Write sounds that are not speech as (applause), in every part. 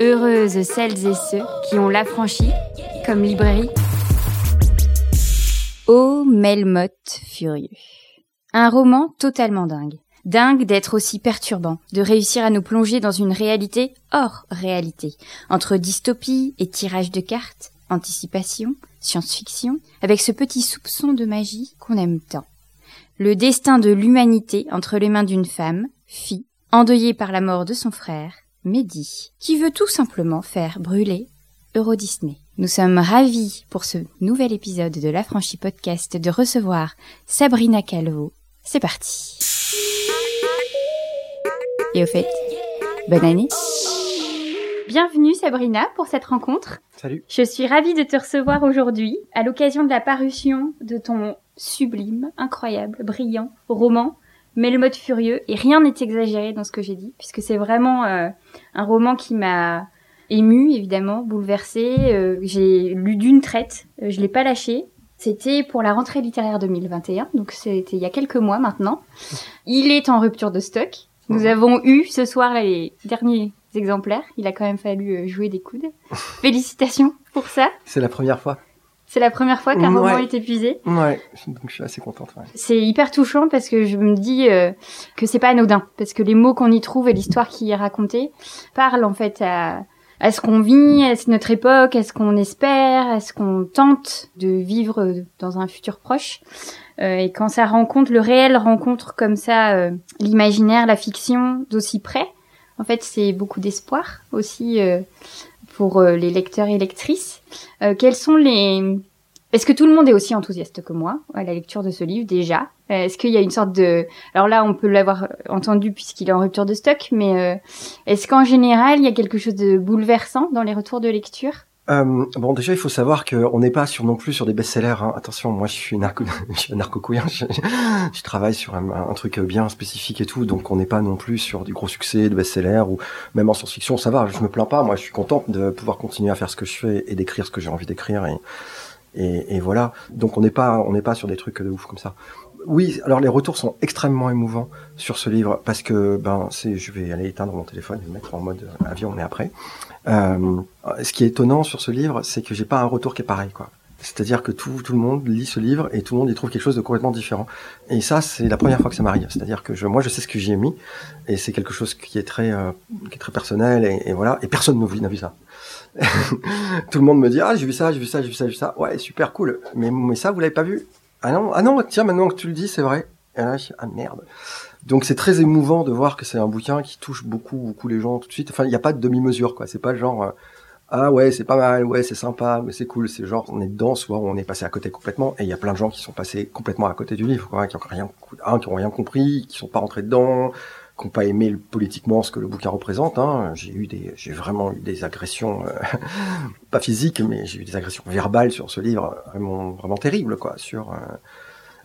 Heureuses celles et ceux qui ont l'affranchi comme librairie. Ô Melmoth furieux. Un roman totalement dingue. Dingue d'être aussi perturbant, de réussir à nous plonger dans une réalité hors réalité, entre dystopie et tirage de cartes, anticipation, science-fiction, avec ce petit soupçon de magie qu'on aime tant. Le destin de l'humanité entre les mains d'une femme, fille, endeuillée par la mort de son frère, Mehdi, qui veut tout simplement faire brûler Euro Disney. Nous sommes ravis pour ce nouvel épisode de l'Affranchi Podcast de recevoir Sabrina Calvo. C'est parti. Et au fait, bonne année. Bienvenue Sabrina pour cette rencontre. Salut. Je suis ravie de te recevoir aujourd'hui à l'occasion de la parution de ton sublime, incroyable, brillant roman Melmoth furieux et rien n'est exagéré dans ce que j'ai dit puisque c'est vraiment euh, un roman qui m'a ému évidemment, bouleversé. Euh, j'ai lu d'une traite, euh, je l'ai pas lâché. C'était pour la rentrée littéraire 2021, donc c'était il y a quelques mois maintenant. Il est en rupture de stock. Nous avons eu ce soir les derniers exemplaires. Il a quand même fallu euh, jouer des coudes. (laughs) Félicitations pour ça. C'est la première fois. C'est la première fois qu'un Ouais. roman est épuisé. Ouais, donc je suis assez contente. ouais. C'est hyper touchant parce que je me dis euh, que c'est pas anodin parce que les mots qu'on y trouve et l'histoire qui y est racontée parlent en fait à, à ce qu'on vit, à notre époque, à ce qu'on espère, à ce qu'on tente de vivre dans un futur proche. Euh, et quand ça rencontre le réel rencontre comme ça euh, l'imaginaire, la fiction d'aussi près, en fait c'est beaucoup d'espoir aussi euh, pour euh, les lecteurs et lectrices. Euh, quels sont les est-ce que tout le monde est aussi enthousiaste que moi à la lecture de ce livre déjà? Euh, Est-ce qu'il y a une sorte de... Alors là, on peut l'avoir entendu puisqu'il est en rupture de stock, mais est-ce qu'en général, il y a quelque chose de bouleversant dans les retours de lecture? Euh, bon, déjà, il faut savoir qu'on n'est pas sur non plus sur des best-sellers. hein. Attention, moi, je suis narco, (laughs) je suis narco-couillard. Je, je travaille sur un, un truc bien spécifique et tout, donc on n'est pas non plus sur du gros succès de best-sellers ou même en science-fiction. Ça va, je me plains pas. Moi, je suis contente de pouvoir continuer à faire ce que je fais et d'écrire ce que j'ai envie d'écrire et, et, et voilà. Donc, on n'est pas, on n'est pas sur des trucs de ouf comme ça. Oui, alors les retours sont extrêmement émouvants sur ce livre parce que ben c'est, je vais aller éteindre mon téléphone et le mettre en mode euh, avion, mais après. Euh, ce qui est étonnant sur ce livre, c'est que j'ai pas un retour qui est pareil, quoi. C'est-à-dire que tout, tout le monde lit ce livre et tout le monde y trouve quelque chose de complètement différent. Et ça, c'est la première fois que ça m'arrive. C'est-à-dire que je, moi, je sais ce que j'y ai mis et c'est quelque chose qui est très, euh, qui est très personnel et, voilà. Et personne ne n'a vu ça. (laughs) tout le monde me dit ah j'ai vu ça, j'ai vu ça, j'ai vu ça, j'ai vu ça. Ouais, super cool. Mais mais ça, vous l'avez pas vu? Ah non, ah non. Tiens, maintenant que tu le dis, c'est vrai. Ah merde. Donc c'est très émouvant de voir que c'est un bouquin qui touche beaucoup, beaucoup les gens tout de suite. Enfin, il n'y a pas de demi-mesure, quoi. C'est pas genre, euh, ah ouais, c'est pas mal, ouais, c'est sympa, mais c'est cool. C'est genre, on est dedans, soit on est passé à côté complètement. Et il y a plein de gens qui sont passés complètement à côté du livre, quoi, qui ont rien, un, qui ont rien compris, qui sont pas rentrés dedans, qui n'ont pas aimé politiquement ce que le bouquin représente. Hein. J'ai eu des, j'ai vraiment eu des agressions, euh, (laughs) pas physiques, mais j'ai eu des agressions verbales sur ce livre, vraiment, vraiment terribles, quoi, sur. euh,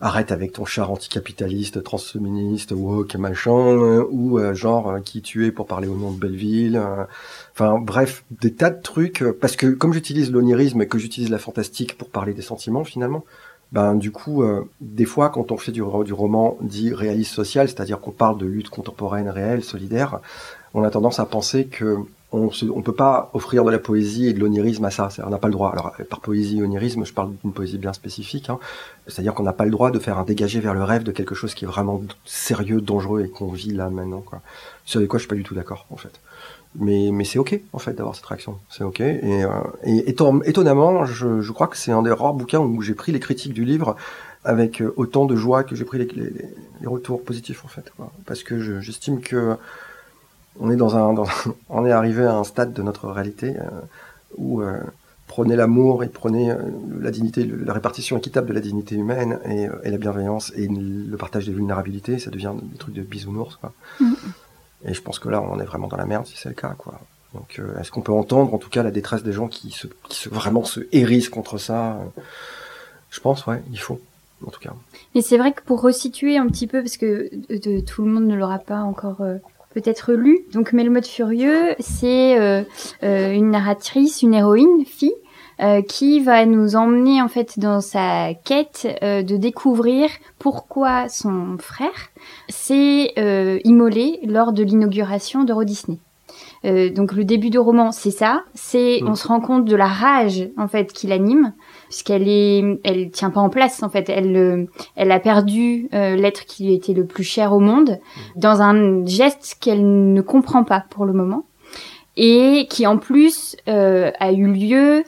arrête avec ton char anticapitaliste, transféministe, woke, machin, euh, ou euh, genre euh, qui tu es pour parler au nom de Belleville. euh, Enfin bref, des tas de trucs. parce que comme j'utilise l'onirisme et que j'utilise la fantastique pour parler des sentiments finalement, ben du coup, euh, des fois quand on fait du, du roman dit réaliste social, c'est-à-dire qu'on parle de lutte contemporaine réelle, solidaire, on a tendance à penser que on on peut pas offrir de la poésie et de l'onirisme à ça. On n'a pas le droit. Alors par poésie et onirisme, je parle d'une poésie bien spécifique. Hein. C'est-à-dire qu'on n'a pas le droit de faire un dégagé vers le rêve de quelque chose qui est vraiment sérieux, dangereux et qu'on vit là maintenant. Quoi. Ce avec quoi je suis pas du tout d'accord en fait. Mais, c'est ok en fait d'avoir cette réaction. C'est ok. Et, euh, étonnamment, je, je crois que c'est un des rares bouquins où j'ai pris les critiques du livre avec euh, autant de joie que j'ai pris les, retours positifs en fait. Parce que je- j'estime que (laughs) on est arrivé à un stade de notre réalité euh, où prenez l'amour et prenez la répartition équitable de la dignité humaine et, la bienveillance et le partage des vulnérabilités, ça devient des trucs de bisounours quoi. Mhm. Et je pense que là, on est vraiment dans la merde si c'est le cas quoi. Donc, euh, est-ce qu'on peut entendre en tout cas la détresse des gens qui se, qui se vraiment se hérissent contre ça euh, Je pense, ouais, il faut, en tout cas. Et c'est vrai que pour resituer un petit peu, parce que de, tout le monde ne l'aura pas encore euh, peut-être lu, donc Melmoth Furieux, c'est une narratrice, une héroïne, fille, euh, qui va nous emmener en fait dans sa quête euh, de découvrir pourquoi son frère s'est euh, immolé lors de l'inauguration d'Euro Disney. Euh, donc le début du roman, c'est ça. C'est Mm. on se rend compte de la rage en fait qui l'anime, puisqu'elle est, elle tient pas en place en fait. Elle, euh, elle a perdu euh, l'être qui lui était le plus cher au monde dans un geste qu'elle ne comprend pas pour le moment et qui en plus euh, a eu lieu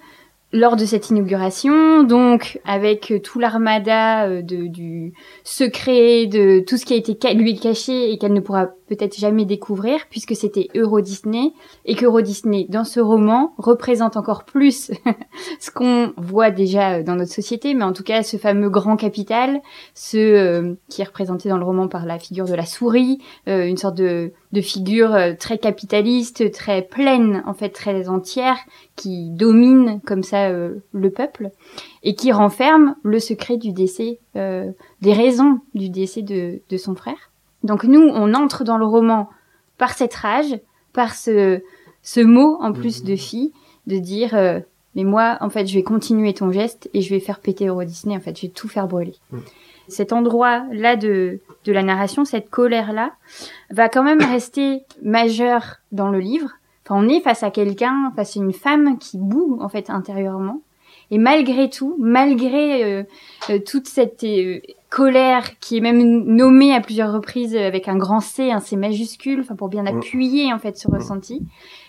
lors de cette inauguration, donc avec euh, tout l'armada euh, du secret, de tout ce qui a été lui caché et qu'elle ne pourra peut-être jamais découvrir, puisque c'était Euro Disney, et qu'Euro Disney, dans ce roman, représente encore plus (laughs) ce qu'on voit déjà euh, dans notre société, mais en tout cas ce fameux grand capital, ce euh, qui est représenté dans le roman par la figure de la souris, euh, une sorte de, de figure euh, très capitaliste, très pleine, en fait très entière, qui domine comme ça euh, le peuple et qui renferme le secret du décès, des raisons du décès de, de son frère. Donc nous, on entre dans le roman par cette rage, par ce, ce mot en plus Mhm. de fille, de dire euh, mais moi, en fait, je vais continuer ton geste et je vais faire péter Euro Disney, en fait, je vais tout faire brûler. Mhm. Cet endroit-là de, de la narration, cette colère-là, va quand même (coughs) rester majeur dans le livre. Enfin, on est face à quelqu'un, face à une femme qui boue, en fait, intérieurement. Et malgré tout, malgré euh, euh, toute cette colère qui est même nommée à plusieurs reprises avec un grand C, un C majuscule, enfin pour bien Mm. appuyer en fait ce Mm. ressenti,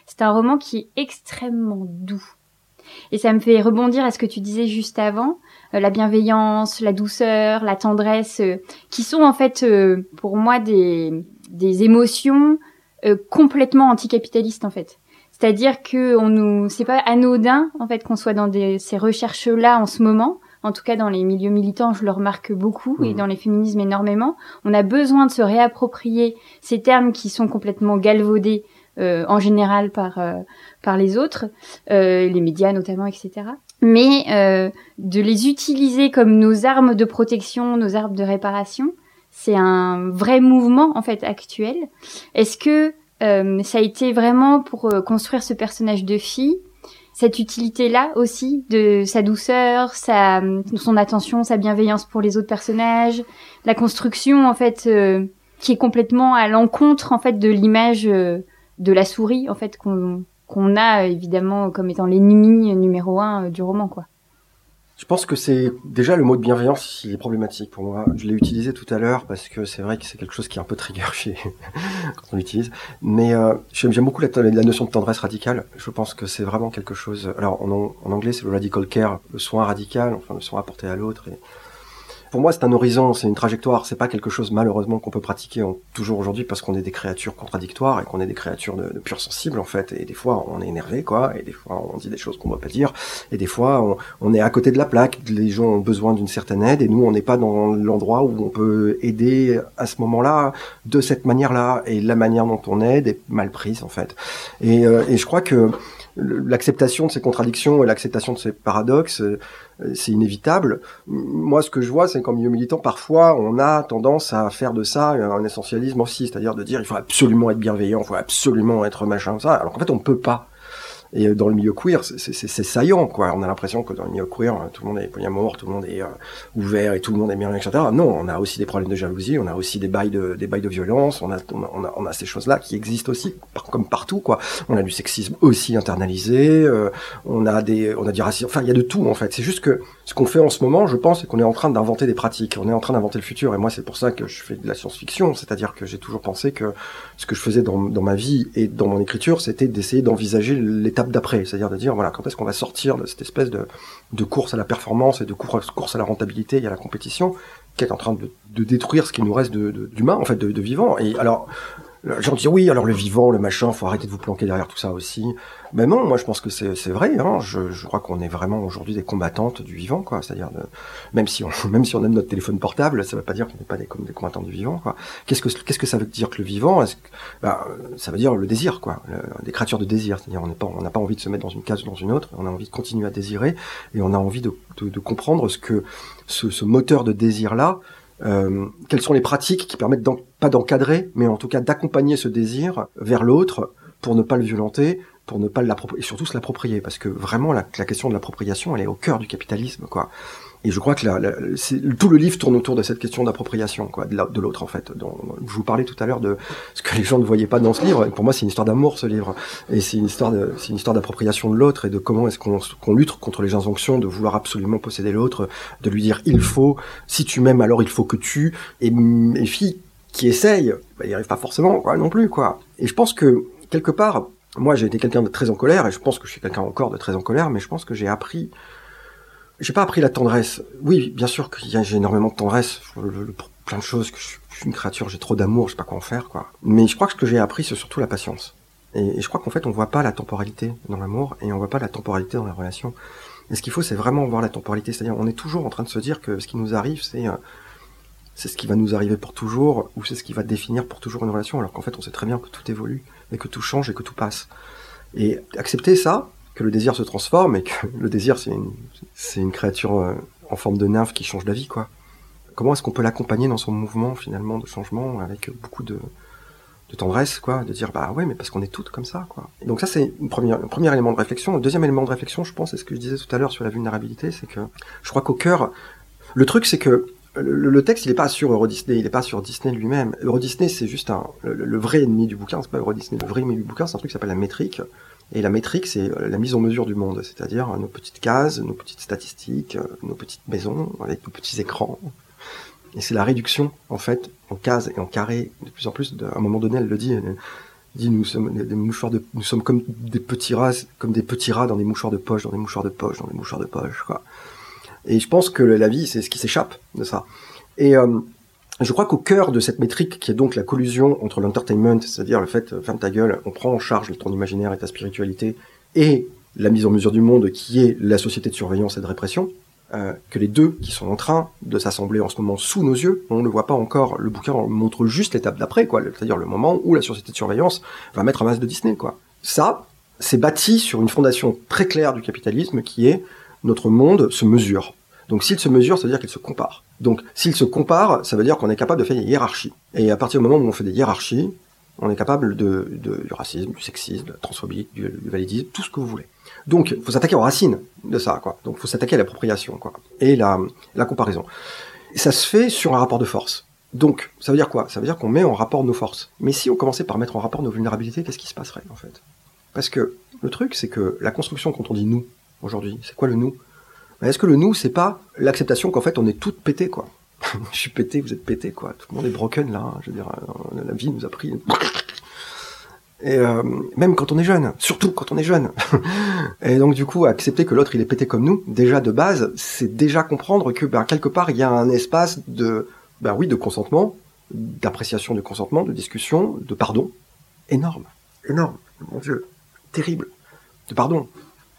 c'est un roman qui est extrêmement doux. Et ça me fait rebondir à ce que tu disais juste avant, euh, la bienveillance, la douceur, la tendresse, euh, qui sont en fait euh, pour moi des, des émotions complètement anticapitalistes en fait. C'est-à-dire que on nous, c'est pas anodin en fait qu'on soit dans des, ces recherches-là en ce moment. En tout cas, dans les milieux militants, je le remarque beaucoup, et Mhm. dans les féminismes énormément. On a besoin de se réapproprier ces termes qui sont complètement galvaudés euh, en général par euh, par les autres, euh, les médias notamment, etc. Mais de les utiliser comme nos armes de protection, nos armes de réparation, c'est un vrai mouvement en fait actuel. Est-ce que ça a été vraiment pour construire ce personnage de fille, cette utilité-là aussi de sa douceur, sa, son attention, sa bienveillance pour les autres personnages, la construction en fait euh, qui est complètement à l'encontre en fait de l'image euh, de la souris en fait qu'on qu'on a évidemment comme étant l'ennemi numéro un euh, du roman quoi. Je pense que c'est déjà le mot de bienveillance, il est problématique pour moi. Je l'ai utilisé tout à l'heure parce que c'est vrai que c'est quelque chose qui est un peu trigger chez (laughs) quand on l'utilise. Mais euh, j'aime beaucoup la, notion de tendresse radicale. Je pense que c'est vraiment quelque chose. Alors en, an- en anglais c'est le radical care, le soin radical, enfin le soin apporté à l'autre. Pour moi c'est un horizon, c'est une trajectoire. C'est pas quelque chose malheureusement qu'on peut pratiquer en- toujours aujourd'hui parce qu'on est des créatures contradictoires et qu'on est des créatures de, pure sensibles en fait. Et des fois on est énervé quoi, et des fois on dit des choses qu'on doit pas dire, et des fois on, on est à côté de la plaque, les gens ont besoin d'une certaine aide et nous on n'est pas dans l'endroit où on peut aider à ce moment-là de cette manière-là et la manière dont on aide est mal prise en fait. Et, euh, et je crois que l'acceptation de ces contradictions et l'acceptation de ces paradoxes, euh, c'est inévitable. Moi, ce que je vois, c'est qu'en milieu militant, parfois, on a tendance à faire de ça un essentialisme aussi, c'est-à-dire de dire il faut absolument être bienveillant, il faut absolument être machin, ça, alors qu'en fait, on ne peut pas. Et dans le milieu queer, c'est- saillant, quoi. On a l'impression que dans le milieu queer, euh, tout le monde est polyamour, tout le monde est euh, ouvert et tout le monde est bien, etc. Non, on a aussi des problèmes de jalousie, on a aussi des bails de, des bails de violence, on a, on a, on a, ces choses-là qui existent aussi, comme partout, quoi. On a du sexisme aussi internalisé, euh, on a des, on a du racisme, enfin, il y a de tout, en fait. C'est juste que ce qu'on fait en ce moment, je pense, c'est qu'on est en train d'inventer des pratiques, on est en train d'inventer le futur. Et moi, c'est pour ça que je fais de la science-fiction, c'est-à-dire que j'ai toujours pensé que ce que je faisais dans, dans ma vie et dans mon écriture, c'était d'essayer d'envisager d'après, c'est-à-dire de dire voilà quand est-ce qu'on va sortir de cette espèce de, course à la performance et de course, à la rentabilité et à la compétition qui est en train de, détruire ce qui nous reste d'humain en fait de, de vivant. Et alors gens disent oui alors le vivant, le machin, faut arrêter de vous planquer derrière tout ça aussi. Ben non, moi je pense que c'est vrai. Hein, je, crois qu'on est vraiment aujourd'hui des combattantes du vivant, quoi. C'est-à-dire même si on (laughs) même si on aime notre téléphone portable, ça veut pas dire qu'on n'est pas des, des combattantes du vivant. Qu'est-ce que que ça veut dire que le vivant? Ben, ça veut dire le désir, quoi. Des créatures de désir. C'est-à-dire on pas n'a pas envie de se mettre dans une case ou dans une autre. On a envie de continuer à désirer et on a envie de, comprendre ce que ce, ce moteur de désir là. Euh, quelles sont les pratiques qui permettent pas d'encadrer, mais en tout cas d'accompagner ce désir vers l'autre pour ne pas le violenter, pour ne pas l'approprier, et surtout se l'approprier, parce que vraiment la, la question de l'appropriation, elle est au cœur du capitalisme, quoi. Et je crois que la, tout le livre tourne autour de cette question d'appropriation, quoi, de l'autre en fait. Donc, je vous parlais tout à l'heure de ce que les gens ne voyaient pas dans ce livre. Et pour moi, c'est une histoire d'amour, ce livre, et c'est une histoire, d'appropriation de l'autre et de comment est-ce qu'on lutte contre les injonctions de vouloir absolument posséder l'autre, de lui dire il faut, si tu m'aimes alors il faut que tu. Et les filles qui essayent, bah, ils n'y arrivent pas forcément, quoi, non plus, quoi. Et je pense que quelque part, moi, j'ai été quelqu'un de très en colère, et je pense que je suis quelqu'un encore de très en colère, mais je pense que j'ai appris j'ai pas appris la tendresse. Oui, bien sûr que j'ai énormément de tendresse pour, plein de choses, je suis, une créature, j'ai trop d'amour, je sais pas quoi en faire, quoi. Mais je crois que ce que j'ai appris, c'est surtout la patience. Et, je crois qu'en fait, on voit pas la temporalité dans l'amour et on voit pas la temporalité dans la relation. Et ce qu'il faut, c'est vraiment voir la temporalité. C'est-à-dire, on est toujours en train de se dire que ce qui nous arrive, c'est euh, c'est ce qui va nous arriver pour toujours, ou c'est ce qui va définir pour toujours une relation, alors qu'en fait, on sait très bien que tout évolue, et que tout change, et que tout passe. Et accepter ça, le désir se transforme et que (laughs) le désir c'est une, créature euh, en forme de nymphe qui change la vie quoi. Comment est-ce qu'on peut l'accompagner dans son mouvement finalement de changement avec beaucoup de, tendresse quoi, de dire bah ouais mais parce qu'on est toutes comme ça quoi. Donc ça c'est un premier élément de réflexion. Le deuxième élément de réflexion je pense c'est ce que je disais tout à l'heure sur la vulnérabilité, c'est que je crois qu'au cœur, le truc c'est que le, texte, il est pas sur Euro Disney, il est pas sur Disney lui-même. Euro Disney, c'est juste un, le, vrai ennemi du bouquin, c'est pas Euro Disney. Le vrai ennemi du bouquin, c'est un truc qui s'appelle la métrique, et la métrique, c'est euh, la mise en mesure du monde, c'est-à-dire euh, nos petites cases, nos petites statistiques, euh, nos petites maisons avec nos petits écrans. Et c'est la réduction, en fait, en cases et en carrés, de plus en plus. à un moment donné, elle le dit, elle dit nous sommes des mouchoirs de, nous sommes comme des petits rats, comme des petits rats dans des mouchoirs de poche, dans des mouchoirs de poche, dans des mouchoirs de poche, quoi. Et je pense que la vie, c'est ce qui s'échappe de ça. Et je crois qu'au cœur de cette métrique, qui est donc la collusion entre l'entertainment, c'est-à-dire le fait, euh, ferme ta gueule, on prend en charge ton imaginaire et ta spiritualité, et la mise en mesure du monde, qui est la société de surveillance et de répression, euh, que les deux qui sont en train de s'assembler en ce moment sous nos yeux, on ne le voit pas encore, le bouquin montre juste l'étape d'après, quoi, c'est-à-dire le moment où la société de surveillance va mettre un masque de Disney, quoi. Ça, c'est bâti sur une fondation très claire du capitalisme qui est notre monde se mesure. Donc s'il se mesure, ça veut dire qu'il se compare. Donc s'il se compare, ça veut dire qu'on est capable de faire des hiérarchies. Et à partir du moment où on fait des hiérarchies, on est capable de, du racisme, du sexisme, de la transphobie, du, validisme, tout ce que vous voulez. Donc, faut s'attaquer aux racines de ça, quoi. Donc, faut s'attaquer à l'appropriation, quoi. Et la, la comparaison. Et ça se fait sur un rapport de force. Donc, ça veut dire quoi? Ça veut dire qu'on met en rapport nos forces. Mais si on commençait par mettre en rapport nos vulnérabilités, qu'est-ce qui se passerait, en fait? Parce que le truc, c'est que la construction, quand on dit nous, aujourd'hui, c'est quoi le nous? Est-ce que le nous, c'est pas l'acceptation qu'en fait on est toutes pétées, quoi (laughs) Je suis pété, vous êtes pété, quoi. Tout le monde est broken là. Hein. Je veux dire, euh, la vie nous a pris. Et euh, même quand on est jeune, surtout quand on est jeune. (laughs) et donc du coup, accepter que l'autre il est pété comme nous, déjà de base, c'est déjà comprendre que ben, quelque part il y a un espace de, ben oui, de consentement, d'appréciation du consentement, de discussion, de pardon, énorme, énorme, mon Dieu, terrible, de pardon.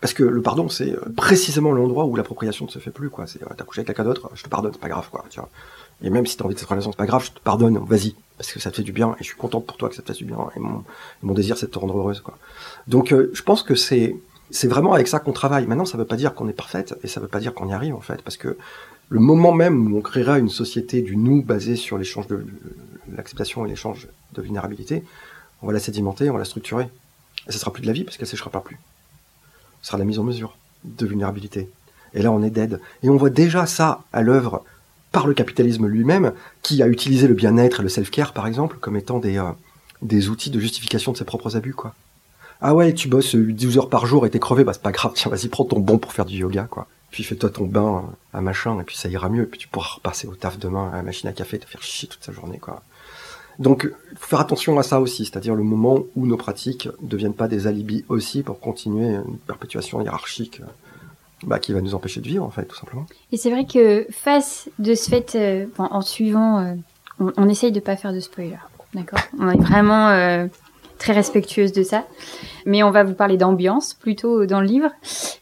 Parce que le pardon, c'est euh, précisément l'endroit où l'appropriation ne se fait plus, quoi. C'est, euh, t'as couché avec quelqu'un d'autre, je te pardonne, c'est pas grave, quoi, tu vois. Et même si t'as envie de cette relation, c'est pas grave, je te pardonne, vas-y. Parce que ça te fait du bien, et je suis contente pour toi que ça te fasse du bien, et mon, mon désir, c'est de te rendre heureuse, quoi. Donc, euh, je pense que c'est, c'est vraiment avec ça qu'on travaille. Maintenant, ça veut pas dire qu'on est parfaite, et ça veut pas dire qu'on y arrive, en fait, parce que le moment même où on créera une société du nous basée sur l'échange de, l'acceptation et l'échange de vulnérabilité, on va la sédimenter, on va la structurer. Et ça sera plus de la vie parce qu'elle séchera pas plus sera la mise en mesure de vulnérabilité. Et là, on est dead. Et on voit déjà ça à l'œuvre par le capitalisme lui-même, qui a utilisé le bien-être et le self-care, par exemple, comme étant des, euh, des outils de justification de ses propres abus, quoi. Ah ouais, tu bosses 12 heures par jour et t'es crevé, bah c'est pas grave, tiens, vas-y, prends ton bon pour faire du yoga, quoi. Puis fais-toi ton bain à machin, et puis ça ira mieux, et puis tu pourras repasser au taf demain à la machine à café, te faire chier toute sa journée, quoi. Donc, faut faire attention à ça aussi, c'est-à-dire le moment où nos pratiques ne deviennent pas des alibis aussi pour continuer une perpétuation hiérarchique bah, qui va nous empêcher de vivre, en fait, tout simplement. Et c'est vrai que face de ce fait, euh, en suivant, euh, on, essaye de pas faire de spoiler, d'accord? On est vraiment euh, très respectueuse de ça. Mais on va vous parler d'ambiance plutôt dans le livre.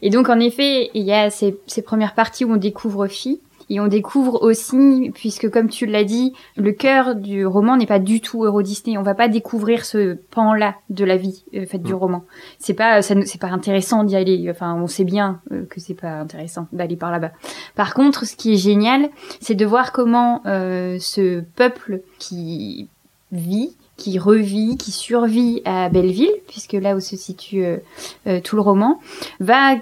Et donc, en effet, il y a ces, ces premières parties où on découvre Phi, et on découvre aussi, puisque comme tu l'as dit, le cœur du roman n'est pas du tout Euro Disney. On va pas découvrir ce pan-là de la vie euh, faite du mm. roman. C'est pas, c'est pas intéressant d'y aller. Enfin, on sait bien euh, que c'est pas intéressant d'aller par là-bas. Par contre, ce qui est génial, c'est de voir comment euh, ce peuple qui vit qui revit, qui survit à Belleville, puisque là où se situe tout le roman, va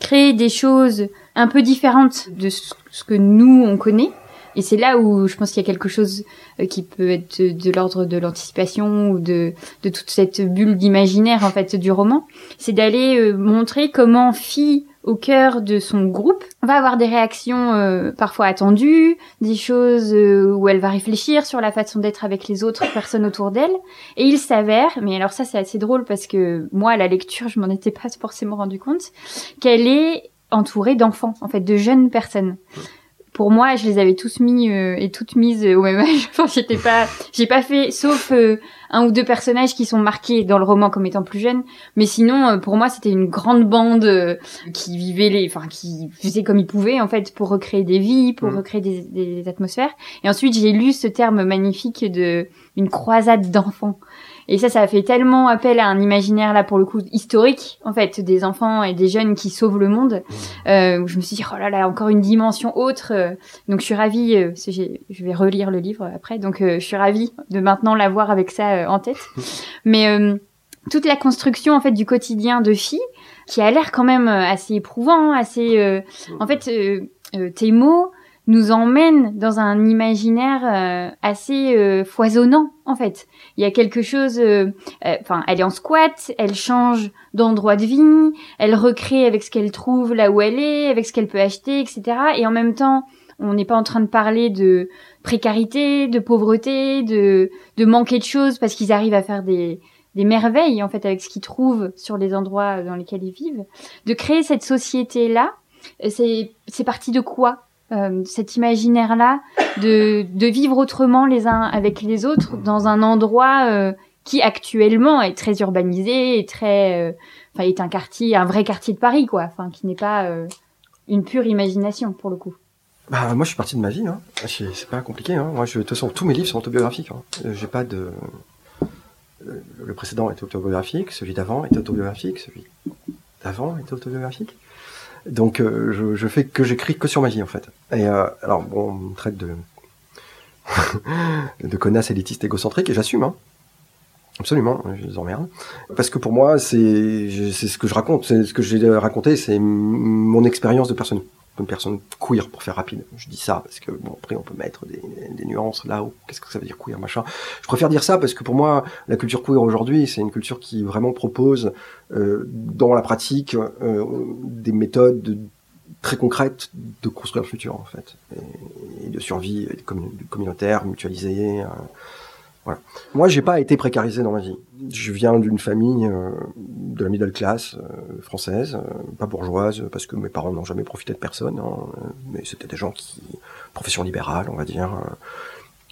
créer des choses un peu différente de ce que nous on connaît. Et c'est là où je pense qu'il y a quelque chose euh, qui peut être de, l'ordre de l'anticipation ou de, de toute cette bulle d'imaginaire en fait du roman. C'est d'aller euh, montrer comment Fille au cœur de son groupe va avoir des réactions euh, parfois attendues, des choses où elle va réfléchir sur la façon d'être avec les autres personnes autour d'elle. Et il s'avère, mais alors ça c'est assez drôle parce que moi à la lecture je m'en étais pas forcément rendu compte, qu'elle est entourée d'enfants, en fait, de jeunes personnes pour moi, je les avais tous mis euh, et toutes mises au même âge. (laughs) Enfin, j'étais pas, j'ai pas fait, sauf euh, un ou deux personnages qui sont marqués dans le roman comme étant plus jeunes. Mais sinon, euh, pour moi, c'était une grande bande qui vivait les, enfin, qui faisait comme ils pouvaient en fait pour recréer des vies, pour mm. recréer des, des, atmosphères. Et ensuite, j'ai lu ce terme magnifique de une croisade d'enfants. Et ça, ça a fait tellement appel à un imaginaire là pour le coup historique en fait des enfants et des jeunes qui sauvent le monde. Mmh. Euh, où je me suis dit oh là là encore une dimension autre. Euh. Donc je suis ravie. Euh, je vais relire le livre après. Donc euh, je suis ravie de maintenant l'avoir avec ça en tête. (laughs) Mais toute la construction en fait du quotidien de filles qui a l'air quand même assez éprouvant, assez. en fait, tes mots nous emmène dans un imaginaire euh, assez euh, foisonnant en fait. Il y a quelque chose, euh, enfin, elle est en squat, elle change d'endroit de vie, elle recrée avec ce qu'elle trouve là où elle est, avec ce qu'elle peut acheter, etc. Et en même temps, on n'est pas en train de parler de précarité, de pauvreté, de, de manquer de choses parce qu'ils arrivent à faire des, des merveilles en fait avec ce qu'ils trouvent sur les endroits dans lesquels ils vivent. De créer cette société là, c'est c'est parti de quoi? Euh, cet imaginaire-là de, de vivre autrement les uns avec les autres dans un endroit euh, qui actuellement est très urbanisé très, euh, enfin, est un quartier, un vrai quartier de Paris, quoi. Enfin, qui n'est pas une pure imagination pour le coup. Bah, moi, je suis parti de ma vie. Hein. C'est pas compliqué. Hein. Moi, je, de toute façon, tous mes livres sont autobiographiques. Hein. J'ai pas de. Le précédent était autobiographique, celui d'avant était autobiographique, celui d'avant était autobiographique. Donc euh, je, je, fais que j'écris que sur ma vie en fait. Et euh, alors bon, on me traite de (laughs) de connasse élitiste égocentrique et j'assume. Hein. Absolument, je les emmerde. Parce que pour moi, c'est c'est ce que je raconte, c'est ce que j'ai raconté, c'est mon expérience de personne une personne queer pour faire rapide. Je dis ça parce que bon après on peut mettre des, nuances là où qu'est-ce que ça veut dire queer machin? Je préfère dire ça parce que pour moi la culture queer aujourd'hui c'est une culture qui vraiment propose euh, dans la pratique euh, des méthodes très concrètes de construire le futur en fait et, de survie communautaire mutualisée. Euh, voilà. Moi, j'ai pas été précarisé dans ma vie. Je viens d'une famille de la middle class française, euh, pas bourgeoise, parce que mes parents n'ont jamais profité de personne, hein, mais c'était des gens qui, profession libérale, on va dire,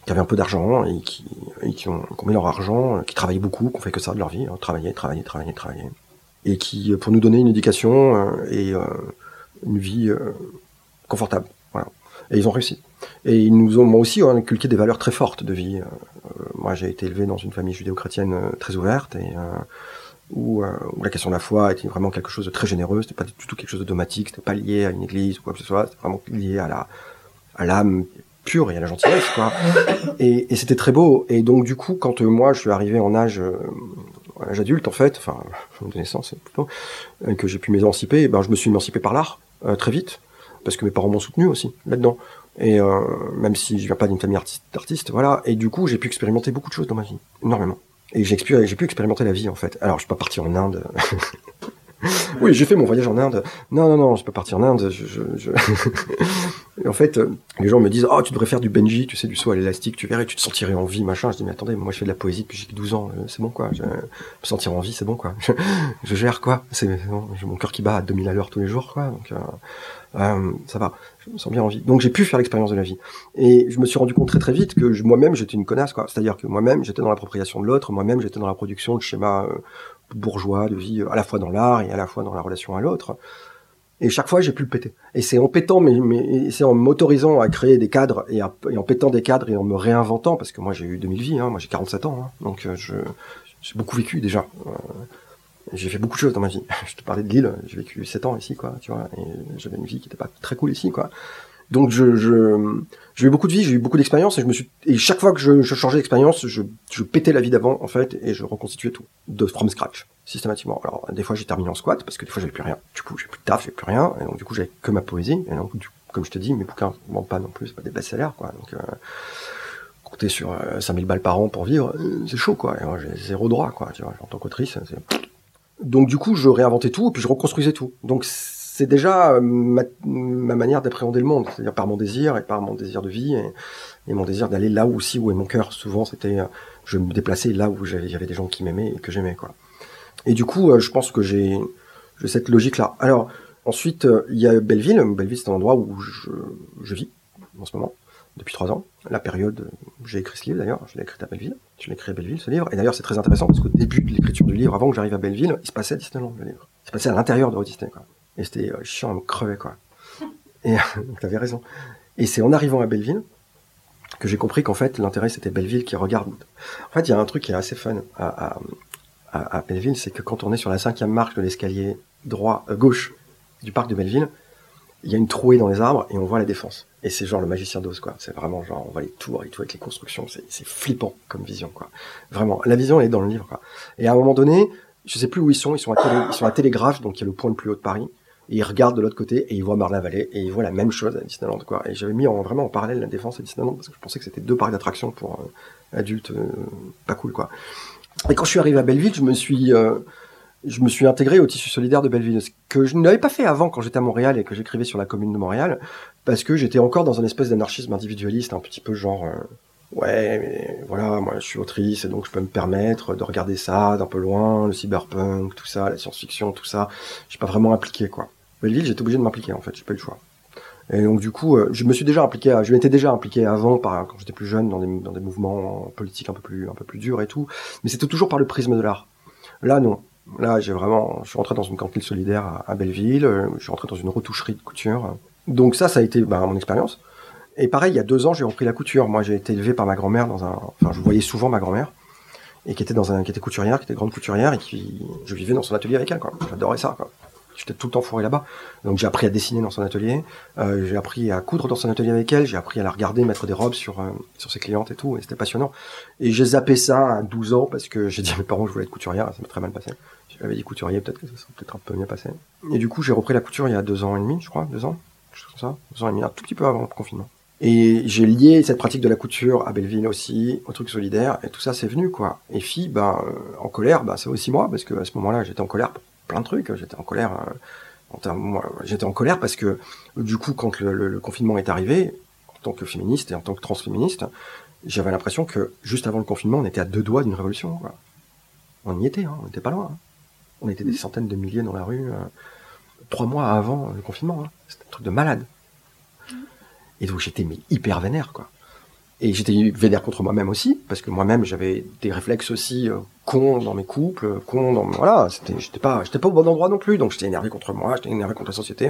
qui avaient un peu d'argent et qui, ont, mis leur argent, qui travaillaient beaucoup, qui ont fait que ça de leur vie, hein, travailler, travailler, travailler, travailler, et qui, pour nous donner une éducation et une vie confortable. Voilà. Et ils ont réussi. Et ils nous ont aussi inculqué des valeurs très fortes de vie. Euh, moi, j'ai été élevé dans une famille judéo-chrétienne euh, très ouverte et euh, où, où, la question de la foi était vraiment quelque chose de très généreux. C'était pas du tout quelque chose de dogmatique. C'était pas lié à une église ou quoi que ce soit. C'était vraiment lié à la à l'âme pure et à la gentillesse, quoi. Et, c'était très beau. Et donc, du coup, quand moi, je suis arrivé en âge, âge adulte, en fait, enfin, (laughs) de naissance plutôt, que j'ai pu m'émanciper, ben, je me suis émancipé par l'art, très vite, parce que mes parents m'ont soutenu aussi, là-dedans. Et euh, même si je viens pas d'une famille d'artistes, voilà. Et du coup, j'ai pu expérimenter beaucoup de choses dans ma vie, énormément. Et j'ai pu, expérimenter la vie en fait. Alors, je suis pas parti en Inde. (laughs) oui, j'ai fait mon voyage en Inde. Non, non, non, je suis pas parti en Inde. (laughs) En fait, les gens me disent, oh, tu devrais faire du Benji, tu sais, du saut à l'élastique, tu verrais, tu te sentirais en vie, machin. Je dis, mais attendez, moi, je fais de la poésie depuis j'ai 12 ans, euh, c'est bon, quoi. Je... me sentir en vie, c'est bon, quoi. Je, gère, quoi. C'est j'ai mon cœur qui bat à 2000 à l'heure tous les jours, quoi. Donc, euh, euh, ça va, je me sens bien en vie. Donc j'ai pu faire l'expérience de la vie. Et je me suis rendu compte très très vite que moi-même j'étais une connasse, quoi. C'est-à-dire que moi-même j'étais dans l'appropriation de l'autre, moi-même j'étais dans la production de schémas euh, bourgeois de vie, à la fois dans l'art et à la fois dans la relation à l'autre. Et chaque fois, j'ai pu le péter. Et c'est en pétant, mais, c'est en m'autorisant à créer des cadres et, en pétant des cadres et en me réinventant, parce que moi j'ai eu 2000 vies, hein, moi j'ai 47 ans, hein, donc euh, je j'ai beaucoup vécu déjà. Euh, j'ai fait beaucoup de choses dans ma vie. (laughs) Je te parlais de Lille, j'ai vécu 7 ans ici, quoi, tu vois, et j'avais une vie qui était pas très cool ici, quoi. Donc je, je j'ai eu beaucoup de vie, j'ai eu beaucoup d'expérience et je me suis et chaque fois que je, je changeais d'expérience, je, je pétais la vie d'avant en fait et je reconstituais tout de from scratch systématiquement. Alors des fois j'ai terminé en squat parce que des fois j'avais plus rien. Du coup j'ai plus de taf, j'ai plus rien et donc du coup j'avais que ma poésie et donc comme je te dis mes bouquins vendent pas non plus, c'est pas des best-sellers quoi. Donc euh, compter sur 5000 euh, balles par an pour vivre, euh, c'est chaud quoi. j'ai zéro droit quoi, tu vois, en tant qu'autrice, donc du coup je réinventais tout et puis je reconstruisais tout. Donc c'est déjà euh, ma, manière d'appréhender le monde, c'est-à-dire par mon désir et par mon désir de vie et, mon désir d'aller là où aussi où est mon cœur. Souvent, c'était euh, je me déplaçais là où j'avais des gens qui m'aimaient et que j'aimais quoi. Et du coup, euh, je pense que j'ai cette logique là. Alors ensuite, il y a Belleville. Belleville, c'est un endroit où je, vis en ce moment depuis trois ans. La période, j'ai écrit ce livre d'ailleurs, je l'ai écrit à Belleville, je l'ai écrit à Belleville ce livre, et d'ailleurs c'est très intéressant parce qu'au début de l'écriture du livre, avant que j'arrive à Belleville, il se passait à Disneyland le livre. Il se passait à l'intérieur de Disney quoi. Et c'était euh, chiant à me crever, quoi. (laughs) Et (laughs) t'avais raison. Et c'est en arrivant à Belleville que j'ai compris qu'en fait, l'intérêt, c'était Belleville qui regarde. En fait, il y a un truc qui est assez fun à, Belleville, c'est que quand on est sur la cinquième marche de l'escalier droit, euh, gauche du parc de Belleville, il y a une trouée dans les arbres et on voit la défense. Et c'est genre le magicien d'Oz, quoi. C'est vraiment genre, on voit les tours et tout avec les constructions. C'est flippant comme vision, quoi. Vraiment. La vision, elle est dans le livre, quoi. Et à un moment donné, je sais plus où ils sont, ils sont à, à Télégraphe, donc il y a le point le plus haut de Paris et il regarde de l'autre côté et il voit Marne-la-Vallée et il voit la même chose à Disneyland quoi. Et j'avais mis en, vraiment en parallèle la défense et Disneyland parce que je pensais que c'était deux parcs d'attractions pour euh, adultes euh, pas cool quoi. Et quand je suis arrivé à Belleville, je me suis euh, je me suis intégré au tissu solidaire de Belleville, ce que je n'avais pas fait avant quand j'étais à Montréal et que j'écrivais sur la commune de Montréal, parce que j'étais encore dans un espèce d'anarchisme individualiste, un petit peu genre, ouais, mais voilà, moi je suis autrice et donc je peux me permettre de regarder ça d'un peu loin, le cyberpunk, tout ça, la science-fiction, tout ça. Je suis pas vraiment impliqué, quoi. Belleville, j'étais obligé de m'impliquer, en fait, j'ai pas eu le choix. Et donc du coup, euh, je me suis déjà impliqué, je m'étais déjà impliqué avant, par, quand j'étais plus jeune, dans des, dans des mouvements politiques un peu plus, un peu plus durs et tout, mais c'était toujours par le prisme de l'art. Là, non. Là, j'ai vraiment, je suis rentré dans une cantine solidaire à, Belleville, euh, je suis rentré dans une retoucherie de couture. Donc ça, ça a été bah, mon expérience. Et pareil, il y a deux ans, j'ai repris la couture. Moi, j'ai été élevé par ma grand-mère dans un, enfin, je voyais souvent ma grand-mère et qui était dans un, qui était couturière, qui était grande couturière et qui, je vivais dans son atelier avec elle, quoi. J'adorais ça, quoi. J'étais tout le temps fourré là-bas. Donc j'ai appris à dessiner dans son atelier, euh, j'ai appris à coudre dans son atelier avec elle, j'ai appris à la regarder mettre des robes sur euh, sur ses clientes et tout, et c'était passionnant. Et j'ai zappé ça à 12 ans parce que j'ai dit à mes parents que je voulais être couturière, ça m'a très mal passé. J'avais dit couturier, peut-être que ça serait peut-être un peu mieux passé. Et du coup, j'ai repris la couture il y a deux ans et demi, je crois, deux ans, chose comme ça, deux ans et demi, un tout petit peu avant le confinement. Et j'ai lié cette pratique de la couture à Belleville aussi, au truc solidaire, et tout ça c'est venu quoi. Et fille, ben euh, en colère, ben c'est aussi moi parce que à ce moment-là j'étais en colère pour plein de trucs. J'étais en colère, euh, j'étais en colère parce que du coup quand le, confinement est arrivé, en tant que féministe et en tant que transféministe, j'avais l'impression que juste avant le confinement on était à deux doigts d'une révolution. Quoi. On y était, hein, on n'était pas loin. Hein. On était des centaines de milliers dans la rue euh, trois mois avant le confinement. Hein. C'était un truc de malade. Et donc j'étais hyper vénère, quoi. Et j'étais vénère contre moi-même aussi, parce que moi-même j'avais des réflexes aussi euh, cons dans mes couples, cons dans voilà, c'était j'étais pas j'étais pas au bon endroit non plus, donc j'étais énervé contre moi, j'étais énervé contre la société.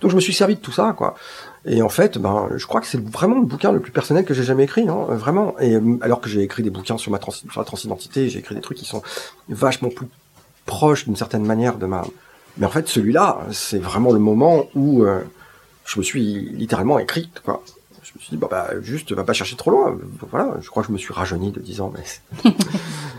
Donc je me suis servi de tout ça, quoi. Et en fait, ben je crois que c'est vraiment le bouquin le plus personnel que j'ai jamais écrit, hein, vraiment. Et euh, alors que j'ai écrit des bouquins sur ma la transidentité, j'ai écrit des trucs qui sont vachement plus proches d'une certaine manière de ma. Mais en fait, celui-là, c'est vraiment le moment où euh, je me suis littéralement écrite, quoi. Je me suis dit, bah, bah, juste, va pas chercher trop loin. Voilà, je crois que je me suis rajeuni de 10 ans, mais.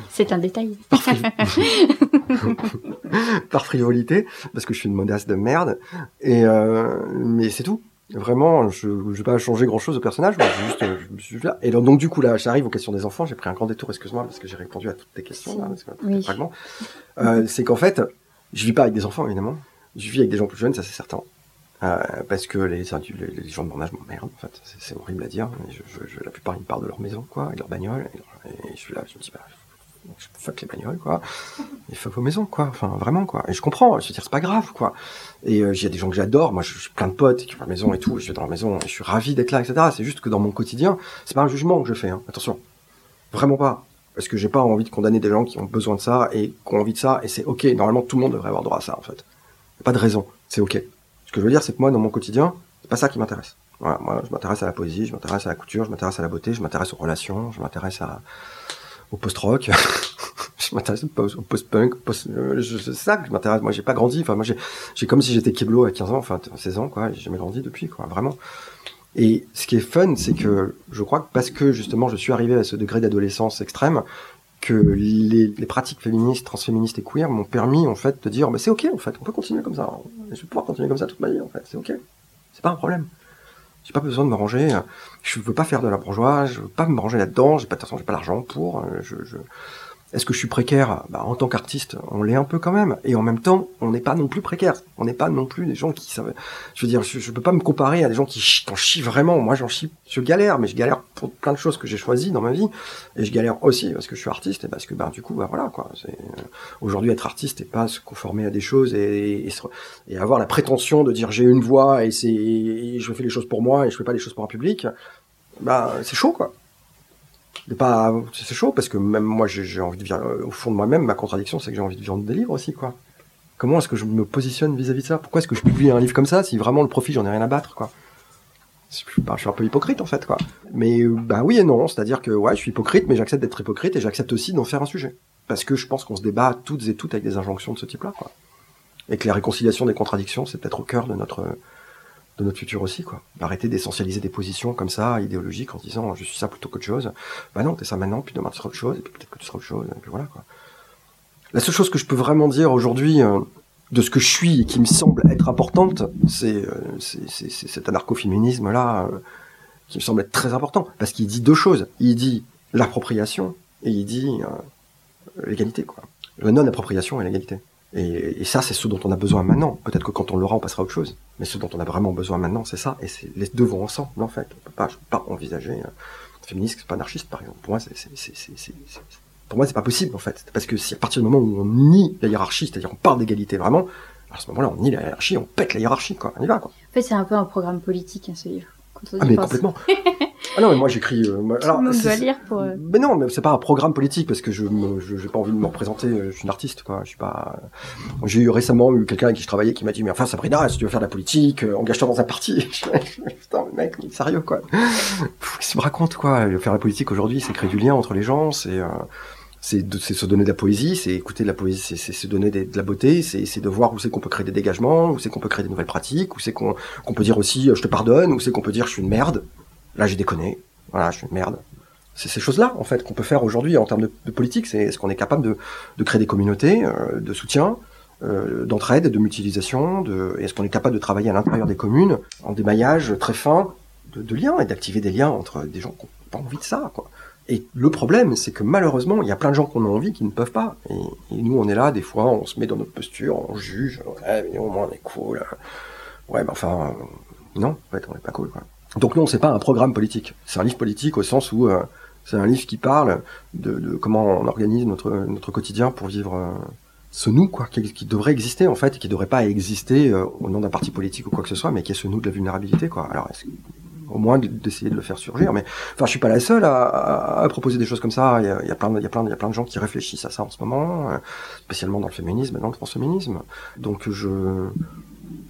C'est (laughs) un détail. (laughs) (laughs) Par, frivolité, parce que je suis une modasse de merde. Et, euh, mais c'est tout. Vraiment, je ne vais pas changer grand chose au personnage, juste, je me suis là. Et donc, du coup, là, j'arrive aux questions des enfants. J'ai pris un grand détour, excuse-moi, parce que j'ai répondu à toutes tes questions, là, parce que oui. euh, c'est qu'en fait, je vis pas avec des enfants, évidemment. Je vis avec des gens plus jeunes, ça c'est certain. Euh, parce que les, gens de mon âge m'emmerdent, en fait. C'est horrible à dire. Je, je, la plupart, ils partent de leur maison, quoi, et leur bagnole. Et, je suis là, je me dis, bah, fuck les bagnoles, quoi. Et fuck vos maisons, quoi. Enfin, vraiment, quoi. Et je comprends. Je veux dire, c'est pas grave, quoi. Et euh, il y a des gens que j'adore. Moi, je suis plein de potes qui ont la maison et tout. Je vais dans leur maison et je suis ravi d'être là, etc. C'est juste que dans mon quotidien, c'est pas un jugement que je fais, hein. Attention. Vraiment pas. Parce que j'ai pas envie de condamner des gens qui ont besoin de ça et qui ont envie de ça. Et c'est ok. Normalement, tout le monde devrait avoir droit à ça, en fait. pas de raison. C'est ok. Ce que je veux dire, c'est que moi, dans mon quotidien, c'est pas ça qui m'intéresse. Voilà, moi, je m'intéresse à la poésie, je m'intéresse à la couture, je m'intéresse à la beauté, je m'intéresse aux relations, je m'intéresse à, au post-rock, (laughs) je m'intéresse au post-punk, post, euh, c'est ça que je m'intéresse. Moi, j'ai pas grandi. Enfin, moi, j'ai, j'ai comme si j'étais Keblo à 15 ans, enfin 16 ans, quoi. J'ai jamais grandi depuis, quoi, vraiment. Et ce qui est fun, c'est que je crois que parce que justement je suis arrivé à ce degré d'adolescence extrême, que les, pratiques féministes, transféministes et queer m'ont permis en fait de dire mais c'est ok en fait, on peut continuer comme ça. Je vais pouvoir continuer comme ça toute ma vie en fait, c'est ok. C'est pas un problème. J'ai pas besoin de me ranger. Je veux pas faire de la bourgeoise. Je veux pas me ranger là-dedans. J'ai pas de toute j'ai pas l'argent pour. Je, je, est-ce que je suis précaire? Bah, En tant qu'artiste, on l'est un peu quand même. Et en même temps, on n'est pas non plus précaire. On n'est pas non plus des gens qui savent. Je veux dire, je, je peux pas me comparer à des gens qui chient, en chient vraiment. Moi, j'en chie. Je galère, mais je galère pour plein de choses que j'ai choisies dans ma vie. Et je galère aussi parce que je suis artiste et parce que, bah, du coup, bah, voilà quoi. Euh, aujourd'hui, être artiste et pas se conformer à des choses et, et, avoir la prétention de dire j'ai une voix et c'est, je fais les choses pour moi et je fais pas les choses pour un public. Bah, c'est chaud quoi c'est chaud parce que même moi, j'ai envie de vivre, au fond de moi-même, ma contradiction, c'est que j'ai envie de vivre des livres aussi, quoi. Comment est-ce que je me positionne vis-à-vis de ça? Pourquoi est-ce que je publie un livre comme ça si vraiment le profit, j'en ai rien à battre, quoi? Je suis un peu hypocrite en fait quoi. Mais bah oui et non, c'est-à-dire que ouais, je suis hypocrite, mais j'accepte d'être hypocrite et j'accepte aussi d'en faire un sujet. Parce que je pense qu'on se débat toutes et toutes avec des injonctions de ce type-là, quoi. Et que la réconciliation des contradictions, c'est peut-être au cœur de notre de notre futur aussi, quoi. Arrêter d'essentialiser des positions comme ça, idéologiques, en disant je suis ça plutôt qu'autre chose. Bah non, t'es ça maintenant, puis demain tu seras autre chose, et puis peut-être que tu seras autre chose, et puis voilà, quoi. La seule chose que je peux vraiment dire aujourd'hui euh, de ce que je suis et qui me semble être importante, c'est euh, cet anarcho-féminisme-là, euh, qui me semble être très important, parce qu'il dit deux choses. Il dit l'appropriation, et il dit l'égalité, quoi. La non-appropriation et l'égalité. Et, et, ça, c'est ce dont on a besoin maintenant. Peut-être que quand on l'aura, on passera à autre chose. Mais ce dont on a vraiment besoin maintenant, c'est ça. Et c'est les deux vont ensemble, en fait. On peut pas, je peux pas envisager euh, féministe, pas anarchiste, par exemple. Pour moi, c'est, pour moi, c'est pas possible, en fait. Parce que si à partir du moment où on nie la hiérarchie, c'est-à-dire on parle d'égalité vraiment, à ce moment-là, on nie la hiérarchie, on pète la hiérarchie, quoi. On y va, quoi. En fait, c'est un peu un programme politique, hein, ce livre. Ah mais complètement. (laughs) ah non mais moi j'écris. Euh, alors, Tout le monde doit lire pour. Euh, mais non mais c'est pas un programme politique parce que je je j'ai pas envie de me représenter. Euh, je suis une artiste quoi. Je suis pas. J'ai eu récemment eu quelqu'un avec qui je travaillais qui m'a dit mais enfin Sabrina si tu veux faire de la politique engage-toi dans un parti. (laughs) Putain mais mec sérieux quoi. Qu'est-ce qu'il me raconte quoi? Faire la politique aujourd'hui c'est créer du lien entre les gens c'est c'est se donner de la poésie, c'est écouter de la poésie, c'est se donner de la beauté, c'est de voir où c'est qu'on peut créer des dégagements, où c'est qu'on peut créer des nouvelles pratiques, où c'est qu'on peut dire aussi je te pardonne, où c'est qu'on peut dire je suis une merde. Là j'ai déconné, voilà je suis une merde. C'est ces choses-là en fait qu'on peut faire aujourd'hui en termes de, politique, c'est est-ce qu'on est capable de, créer des communautés euh, de soutien, euh, d'entraide, de mutualisation, est-ce qu'on est capable de travailler à l'intérieur des communes en démaillage très fin de, liens et d'activer des liens entre des gens qui n'ont pas envie de ça. Et le problème, c'est que malheureusement, il y a plein de gens qui ont envie qui ne peuvent pas. Et, nous, on est là, des fois, on se met dans notre posture, on juge, ouais, mais au moins on est cool. Ouais, mais enfin, non, en fait, on n'est pas cool. Quoi. Donc non, c'est pas un programme politique. C'est un livre politique au sens où euh, c'est un livre qui parle de, comment on organise notre notre quotidien pour vivre euh, ce nous, quoi, qui, devrait exister en fait, et qui devrait pas exister euh, au nom d'un parti politique ou quoi que ce soit, mais qui est ce nous de la vulnérabilité, quoi. Alors, au moins d'essayer de le faire surgir. Mais enfin, je suis pas la seule à, proposer des choses comme ça. Il y a, plein, de, il y a plein, il y a plein de gens qui réfléchissent à ça en ce moment, spécialement dans le féminisme et dans le transféminisme. Donc je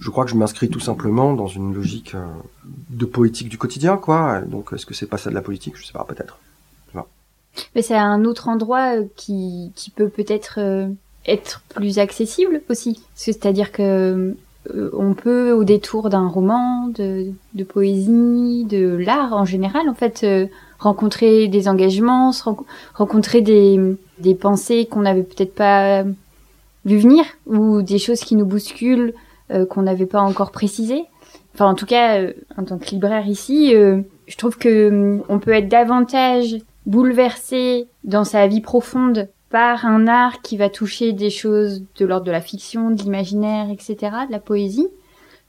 je crois que je m'inscris tout simplement dans une logique euh, de poétique du quotidien, quoi. Donc, est-ce que c'est pas ça de la politique? Je sais pas, peut-être. Mais c'est un autre endroit euh, qui, qui peut peut-être être plus accessible aussi. C'est-à-dire que euh, on peut, au détour d'un roman, de, de, poésie, de l'art en général, en fait, euh, rencontrer des engagements, rencontrer des, des pensées qu'on n'avait peut-être pas vu venir, ou des choses qui nous bousculent, euh, qu'on n'avait pas encore précisées. Enfin, en tout cas, en tant que libraire ici, je trouve que on peut être davantage bouleversé dans sa vie profonde par un art qui va toucher des choses de l'ordre de la fiction, de l'imaginaire, etc., de la poésie,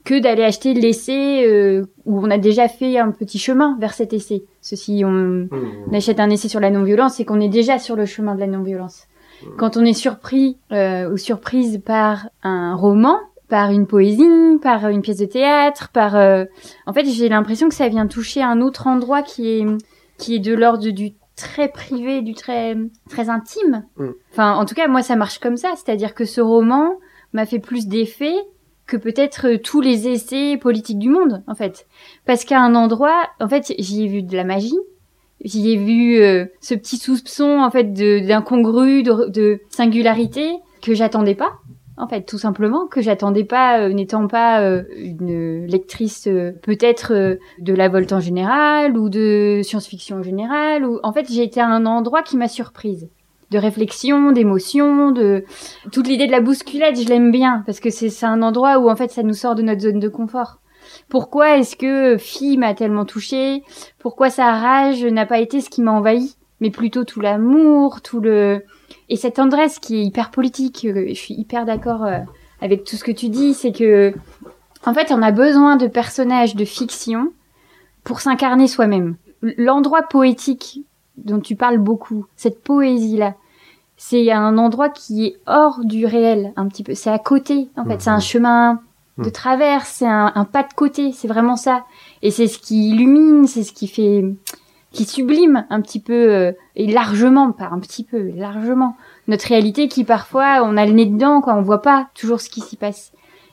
que d'aller acheter l'essai euh, où on a déjà fait un petit chemin vers cet essai. Ceci, on, mmh. achète un essai sur la non-violence, et qu'on est déjà sur le chemin de la non-violence. Mmh. Quand on est surpris euh, ou surprise par un roman, par une poésie, par une pièce de théâtre, par, euh, en fait, j'ai l'impression que ça vient toucher un autre endroit qui est qui est de l'ordre du très privé, du très très intime. Mm. Enfin, en tout cas, moi, ça marche comme ça. C'est-à-dire que ce roman m'a fait plus d'effet que peut-être euh, tous les essais politiques du monde, en fait. Parce qu'à un endroit, en fait, j'y ai vu de la magie. J'y ai vu euh, ce petit soupçon, en fait, d'incongru, de, de, singularité que j'attendais pas. En fait, tout simplement, que j'attendais pas, euh, n'étant pas euh, une lectrice euh, peut-être de la Volte en général ou de science-fiction en général. Ou en fait, j'ai été à un endroit qui m'a surprise, de réflexion, d'émotion, de toute l'idée de la bousculade. Je l'aime bien parce que c'est un endroit où en fait ça nous sort de notre zone de confort. Pourquoi est-ce que fille m'a tellement touchée? Pourquoi sa rage n'a pas été ce qui m'a envahi, mais plutôt tout l'amour, tout le et cette tendresse qui est hyper politique, euh, je suis hyper d'accord euh, avec tout ce que tu dis, c'est que en fait, on a besoin de personnages de fiction pour s'incarner soi-même. L'endroit poétique dont tu parles beaucoup, cette poésie-là, c'est un endroit qui est hors du réel, un petit peu. C'est à côté, en fait. C'est un mhm. chemin de mhm. travers, c'est un, un, pas de côté, c'est vraiment ça. Et c'est ce qui illumine, c'est ce qui fait qui sublime un petit peu euh, et largement, pas un petit peu, largement notre réalité qui parfois on a le nez dedans quoi, on voit pas toujours ce qui s'y passe.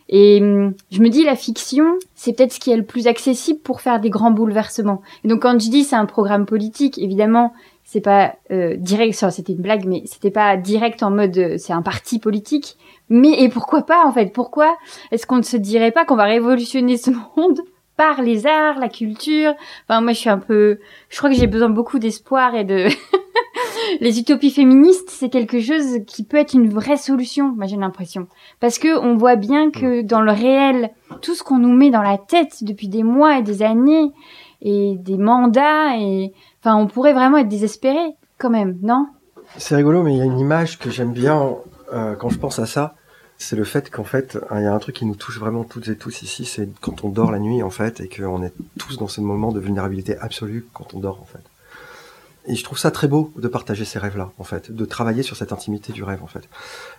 Et hum, je me dis la fiction, c'est peut-être ce qui est le plus accessible pour faire des grands bouleversements. Et donc quand je dis c'est un programme politique, évidemment, c'est pas euh, direct, c'était une blague, mais c'était pas direct en mode euh, c'est un parti politique. Mais et pourquoi pas en fait? Pourquoi est-ce qu'on ne se dirait pas qu'on va révolutionner ce (laughs) monde? Par les arts, la culture. Enfin, moi, je suis un peu, je crois que j'ai besoin beaucoup d'espoir et de, (laughs) les utopies féministes, c'est quelque chose qui peut être une vraie solution, moi j'ai l'impression. Parce que on voit bien que dans le réel, tout ce qu'on nous met dans la tête depuis des mois et des années, et des mandats, et, enfin, on pourrait vraiment être désespéré, quand même, non? C'est rigolo, mais il y a une image que j'aime bien euh, quand je pense à ça c'est le fait qu'en fait, il y a un truc qui nous touche vraiment toutes et tous ici, c'est quand on dort la nuit en fait, et qu'on est tous dans ce moment de vulnérabilité absolue quand on dort en fait. Et je trouve ça très beau de partager ces rêves-là, en fait, de travailler sur cette intimité du rêve, en fait.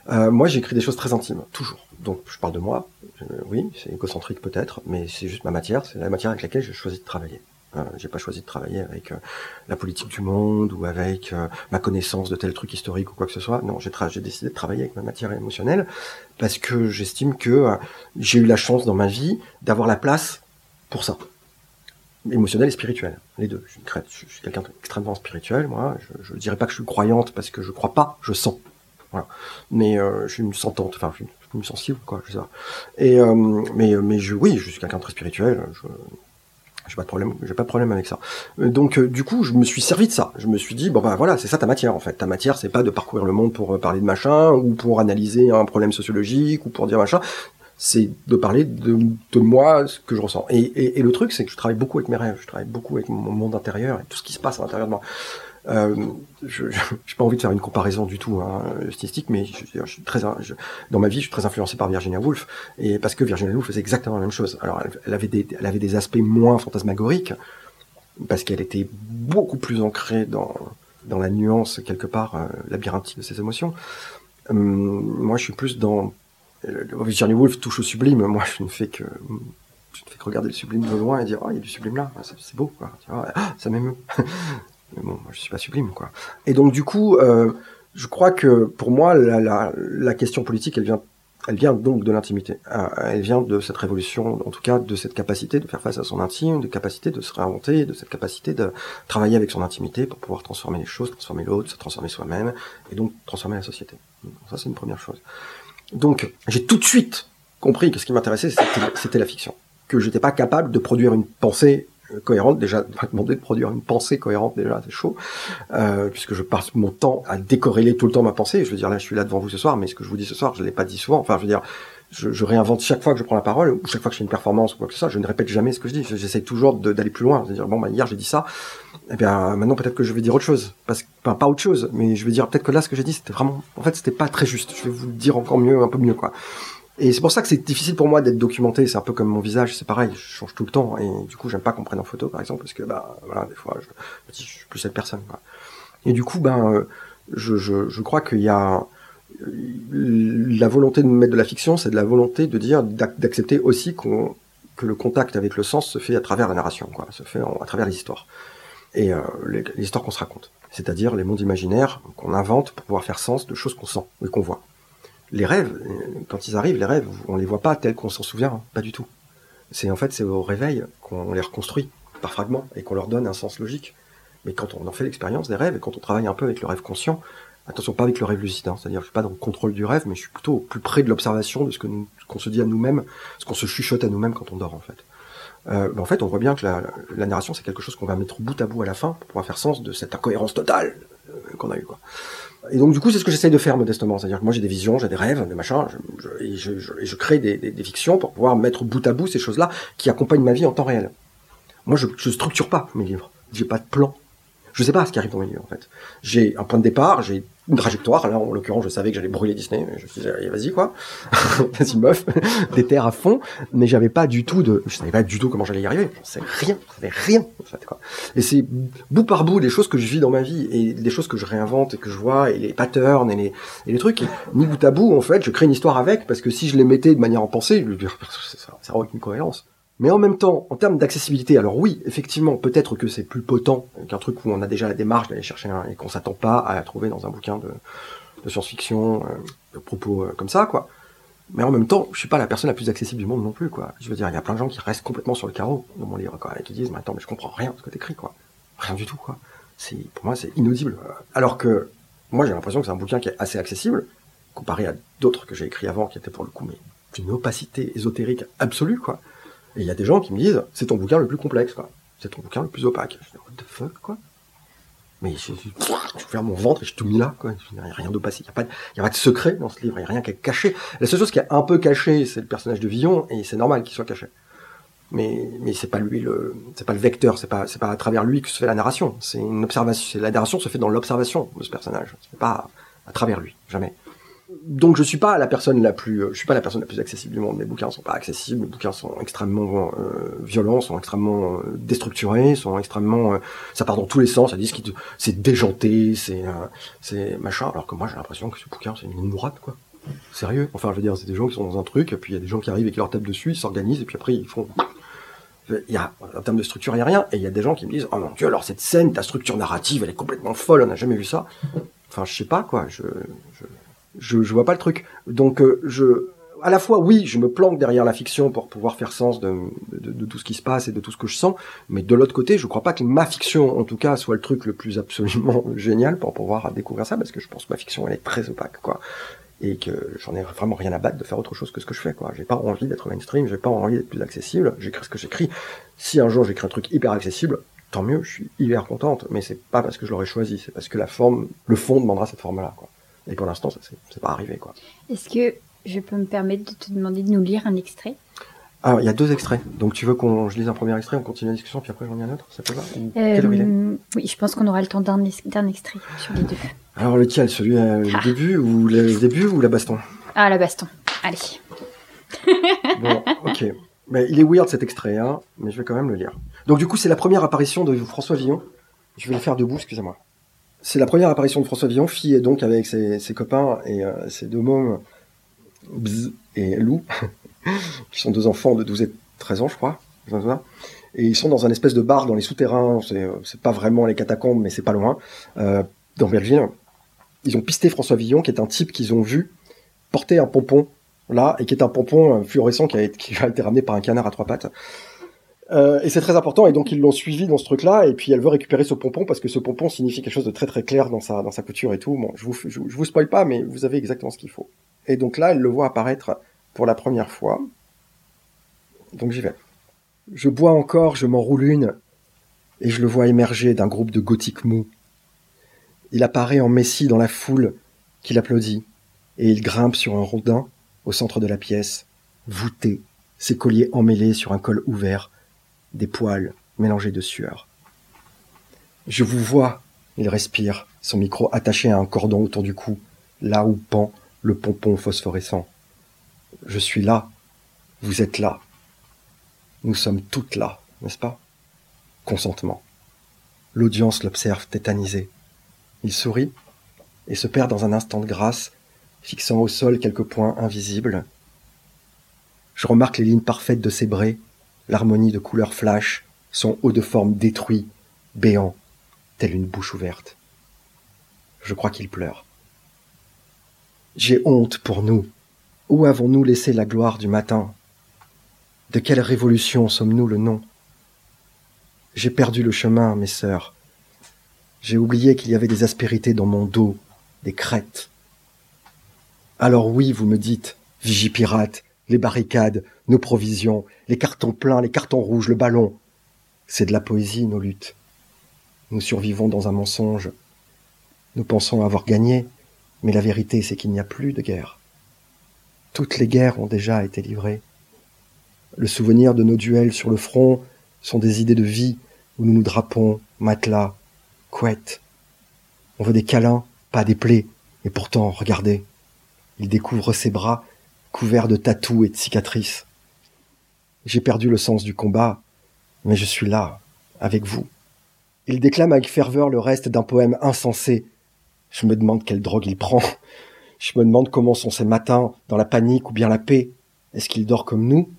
Euh, moi, j'écris des choses très intimes, toujours. Donc, je parle de moi. Euh, oui, c'est égocentrique peut-être, mais c'est juste ma matière. C'est la matière avec laquelle j'ai choisi de travailler. Euh, j'ai pas choisi de travailler avec euh, la politique du monde ou avec euh, ma connaissance de tel truc historique ou quoi que ce soit. Non, j'ai, décidé de travailler avec ma matière émotionnelle parce que j'estime que j'ai eu la chance dans ma vie d'avoir la place pour ça. Émotionnel et spirituel, les deux. Je suis, quelqu'un d'extrêmement spirituel, moi. Je, je dirais pas que je suis croyante parce que je crois pas, je sens. Voilà. Mais je suis une sentante, enfin, je suis une sensible, quoi, je sais pas. Et mais mais je, oui, je suis quelqu'un de très spirituel. J'ai pas de problème, j'ai pas de problème avec ça. Euh, donc euh, du coup, je me suis servi de ça. Je me suis dit bon bah voilà, c'est ça ta matière en fait. Ta matière, c'est pas de parcourir le monde pour euh, parler de machin ou pour analyser un problème sociologique ou pour dire machin. C'est de parler de, de moi, ce que je ressens. Et, et, et le truc, c'est que je travaille beaucoup avec mes rêves, je travaille beaucoup avec mon monde intérieur et tout ce qui se passe à l'intérieur de moi. Euh, je n'ai pas envie de faire une comparaison du tout hein, stylistique, mais dans ma vie, je suis très influencé par Virginia Woolf, et parce que Virginia Woolf faisait exactement la même chose. Alors, elle, avait des, aspects moins fantasmagoriques, parce qu'elle était beaucoup plus ancrée dans, la nuance quelque part euh, labyrinthique de ses émotions. Hum, moi, je suis plus dans euh, Virginia Woolf touche au sublime. Moi, je ne fais que je fais regarder le sublime de loin et dire oh il y a du sublime là, c'est beau quoi. Ah, ça m'émeut. (laughs) Mais bon, moi, je suis pas sublime, quoi. Et donc, du coup, euh, je crois que pour moi, la, question politique, elle vient, elle vient donc de l'intimité. Euh, elle vient de cette révolution, en tout cas, de cette capacité de faire face à son intime, de capacité de se réinventer, de cette capacité de travailler avec son intimité pour pouvoir transformer les choses, transformer l'autre, se transformer soi-même, et donc transformer la société. ça, c'est une première chose. Donc, j'ai tout de suite compris que ce qui m'intéressait, c'était la fiction. Que j'étais pas capable de produire une pensée cohérente. Déjà, (laughs) on demander de produire une pensée cohérente, déjà, c'est chaud, euh, puisque je passe mon temps à décorréler tout le temps ma pensée. Je veux dire, là, je suis là devant vous ce soir, mais ce que je vous dis ce soir, je l'ai pas dit souvent. Enfin, je veux dire, je, je, réinvente chaque fois que je prends la parole, ou chaque fois que je fais une performance ou quoi que ce soit, je ne répète jamais ce que je dis. J'essaie toujours d'aller plus loin. C'est-à-dire, bon, bah, hier, j'ai dit ça. et eh bien, maintenant, peut-être que je vais dire autre chose. Parce que, pas autre chose, mais je vais dire peut-être que là, ce que j'ai dit, c'était vraiment, en fait, c'était pas très juste. Je vais vous le dire encore mieux, un peu mieux, quoi. Et c'est pour ça que c'est difficile pour moi d'être documenté. C'est un peu comme mon visage, c'est pareil, je change tout le temps. Et du coup, j'aime pas qu'on prenne en photo, par exemple, parce que bah voilà, des fois, je, suis plus cette personne. Et du coup, ben, euh, je, je, crois qu'il y a la volonté de mettre de la fiction, c'est de la volonté de dire d'accepter aussi qu'on que le contact avec le sens se fait à travers la narration, quoi, se fait à travers les histoires et euh, histoires qu'on se raconte, c'est-à-dire les mondes imaginaires qu'on invente pour pouvoir faire sens de choses qu'on sent et qu'on voit les rêves, quand ils arrivent, les rêves, on les voit pas tels qu'on s'en souvient, hein, pas du tout. C'est en fait c'est au réveil qu'on les reconstruit par fragments et qu'on leur donne un sens logique. Mais quand on en fait l'expérience des rêves et quand on travaille un peu avec le rêve conscient, Attention, pas avec le rêve lucide, hein. c'est-à-dire je suis pas dans le contrôle du rêve, mais je suis plutôt plus près de l'observation de ce que qu'on se dit à nous-mêmes, ce qu'on se chuchote à nous-mêmes quand on dort en fait. Euh, en fait, on voit bien que la, narration, c'est quelque chose qu'on va mettre bout à bout à la fin pour pouvoir faire sens de cette incohérence totale euh, qu'on a eu. Quoi. Et donc, du coup, c'est ce que j'essaye de faire modestement. C'est-à-dire que moi, j'ai des visions, j'ai des rêves, des machins, je, et, je, crée des, fictions pour pouvoir mettre bout à bout ces choses-là qui accompagnent ma vie en temps réel. Moi, je, je structure pas mes livres. J'ai pas de plan. Je sais pas ce qui arrive dans mes livres, en fait. J'ai un point de départ, j'ai une trajectoire. Là, en l'occurrence, je savais que j'allais brûler Disney. Je me disais, vas-y, quoi. (laughs) vas-y, meuf. (laughs) Des terres à fond. Mais j'avais pas du tout de, je savais pas du tout comment j'allais y arriver. Je savais rien. Je savais rien, en fait, quoi. Et c'est bout par bout des choses que je vis dans ma vie et des choses que je réinvente et que je vois et les patterns et les, et les trucs. Ni bout à bout, en fait, je crée une histoire avec parce que si je les mettais de manière en pensée, (laughs) ça, ça aurait une cohérence. Mais en même temps, en termes d'accessibilité, alors oui, effectivement, peut-être que c'est plus potent qu'un truc où on a déjà la démarche d'aller chercher un, et qu'on s'attend pas à trouver dans un bouquin de, science-fiction, euh, de propos euh, comme ça, quoi. Mais en même temps, je suis pas la personne la plus accessible du monde non plus, quoi. Je veux dire, il y a plein de gens qui restent complètement sur le carreau dans mon livre, quoi, et qui disent, mais attends, mais je comprends rien de ce que t'écris, quoi. Rien du tout, quoi. Pour moi, c'est inaudible. Alors que, moi, j'ai l'impression que c'est un bouquin qui est assez accessible, comparé à d'autres que j'ai écrits avant, qui étaient pour le coup, mais d'une opacité ésotérique absolue, quoi. Et il y a des gens qui me disent, c'est ton bouquin le plus complexe, quoi. C'est ton bouquin le plus opaque. Je dis, what the fuck, quoi? Mais je faire mon ventre et je tout mis là, quoi. Il n'y a rien d'opaque. Il n'y a, pas de, a pas de secret dans ce livre. Il n'y a rien qui est caché. La seule chose qui est un peu cachée, c'est le personnage de Villon, et c'est normal qu'il soit caché. Mais, mais c'est pas lui le, c'est pas le vecteur, c'est pas, c'est pas à travers lui que se fait la narration. C'est une observation, la narration se fait dans l'observation de ce personnage. C'est pas à travers lui. Jamais donc je suis pas la personne la plus, je suis pas la personne la plus accessible du monde. Mes bouquins sont pas accessibles, mes bouquins sont extrêmement euh, violents, sont extrêmement euh, déstructurés, sont extrêmement, euh, ça part dans tous les sens. Ça dit ce qui, c'est déjanté, c'est, c'est machin. Alors que moi j'ai l'impression que ce bouquin c'est une ligne droite quoi. Sérieux. Enfin je veux dire, c'est des gens qui sont dans un truc, et puis il y a des gens qui arrivent et qui leur tapent dessus, ils s'organisent et puis après ils font. Il y a, en termes de structure, il y a rien. Et il y a des gens qui me disent, oh mon dieu, alors cette scène, ta structure narrative, elle est complètement folle, on n'a jamais vu ça. Enfin, je sais pas, quoi. Je, je, je vois pas le truc. Donc euh, je à la fois, oui, je me planque derrière la fiction pour pouvoir faire sens de, de, de, tout ce qui se passe et de tout ce que je sens, mais de l'autre côté, je crois pas que ma fiction, en tout cas, soit le truc le plus absolument (laughs) génial pour pouvoir découvrir ça, parce que je pense que ma fiction, elle est très opaque, quoi. Et que j'en ai vraiment rien à battre de faire autre chose que ce que je fais, quoi. J'ai pas envie d'être mainstream, j'ai pas envie d'être plus accessible, j'écris ce que j'écris. Si un jour j'écris un truc hyper accessible, tant mieux, je suis hyper contente, mais c'est pas parce que je l'aurais choisi, c'est parce que la forme, le fond demandera cette forme-là, quoi. Et pour l'instant, ça c'est pas arrivé, quoi. Est-ce que je peux me permettre de te demander de nous lire un extrait? Ah, il y a deux extraits. Donc tu veux qu'on je lise un premier extrait, on continue la discussion, puis après j'en ai un autre Ça peut va euh, Oui, je pense qu'on aura le temps d'un extrait sur les deux. Alors lequel Celui euh, le ah. début ou le début ou la baston? Ah, la baston. Allez. (laughs) bon, ok. Mais il est weird cet extrait, hein, mais je vais quand même le lire. Donc du coup, c'est la première apparition de François Villon. Je vais le faire debout, excusez-moi. C'est la première apparition de François Villon, fille donc avec ses, copains et euh, ses deux mômes, Bzz et Lou, (laughs) qui sont deux enfants de 12 et 13 ans, je crois. Et ils sont dans un espèce de bar dans les souterrains, c'est, c'est pas vraiment les catacombes, mais c'est pas loin, euh, dans Belleville. Ils ont pisté François Villon, qui est un type qu'ils ont vu porter un pompon, là, et qui est un pompon euh, fluorescent qui a été ramené par un canard à trois pattes. Euh, et c'est très important, et donc ils l'ont suivi dans ce truc-là, et puis elle veut récupérer ce pompon parce que ce pompon signifie quelque chose de très très clair dans sa dans sa couture et tout. Bon, je vous je, vous spoil pas, mais vous avez exactement ce qu'il faut. Et donc là, elle le voit apparaître pour la première fois. Donc j'y vais. Je bois encore, je m'enroule une, et je le vois émerger d'un groupe de gothiques mous. Il apparaît en messie dans la foule qui l'applaudit, et il grimpe sur un rodin au centre de la pièce, voûté, ses colliers emmêlés sur un col ouvert, des poils mélangés de sueur. Je vous vois, il respire, son micro attaché à un cordon autour du cou, là où pend le pompon phosphorescent. Je suis là, vous êtes là. Nous sommes toutes là, n'est-ce pas? Consentement. L'audience l'observe tétanisé. Il sourit et se perd dans un instant de grâce, fixant au sol quelques points invisibles. Je remarque les lignes parfaites de ses braies l'harmonie de couleurs flash, son haut de forme détruit, béant, telle une bouche ouverte. Je crois qu'il pleure. J'ai honte pour nous. Où avons-nous laissé la gloire du matin? De quelle révolution sommes-nous le nom? J'ai perdu le chemin, mes sœurs. J'ai oublié qu'il y avait des aspérités dans mon dos, des crêtes. Alors oui, vous me dites, vigipirate, les barricades, nos provisions, les cartons pleins, les cartons rouges, le ballon. C'est de la poésie, nos luttes. Nous survivons dans un mensonge. Nous pensons avoir gagné, mais la vérité, c'est qu'il n'y a plus de guerre. Toutes les guerres ont déjà été livrées. Le souvenir de nos duels sur le front sont des idées de vie où nous nous drapons, matelas, couettes. On veut des câlins, pas des plaies, et pourtant, regardez, il découvre ses bras couverts de tatous et de cicatrices. J'ai perdu le sens du combat, mais je suis là, avec vous. Il déclame avec ferveur le reste d'un poème insensé. Je me demande quelle drogue il prend. Je me demande comment sont ses matins, dans la panique ou bien la paix. Est-ce qu'il dort comme nous?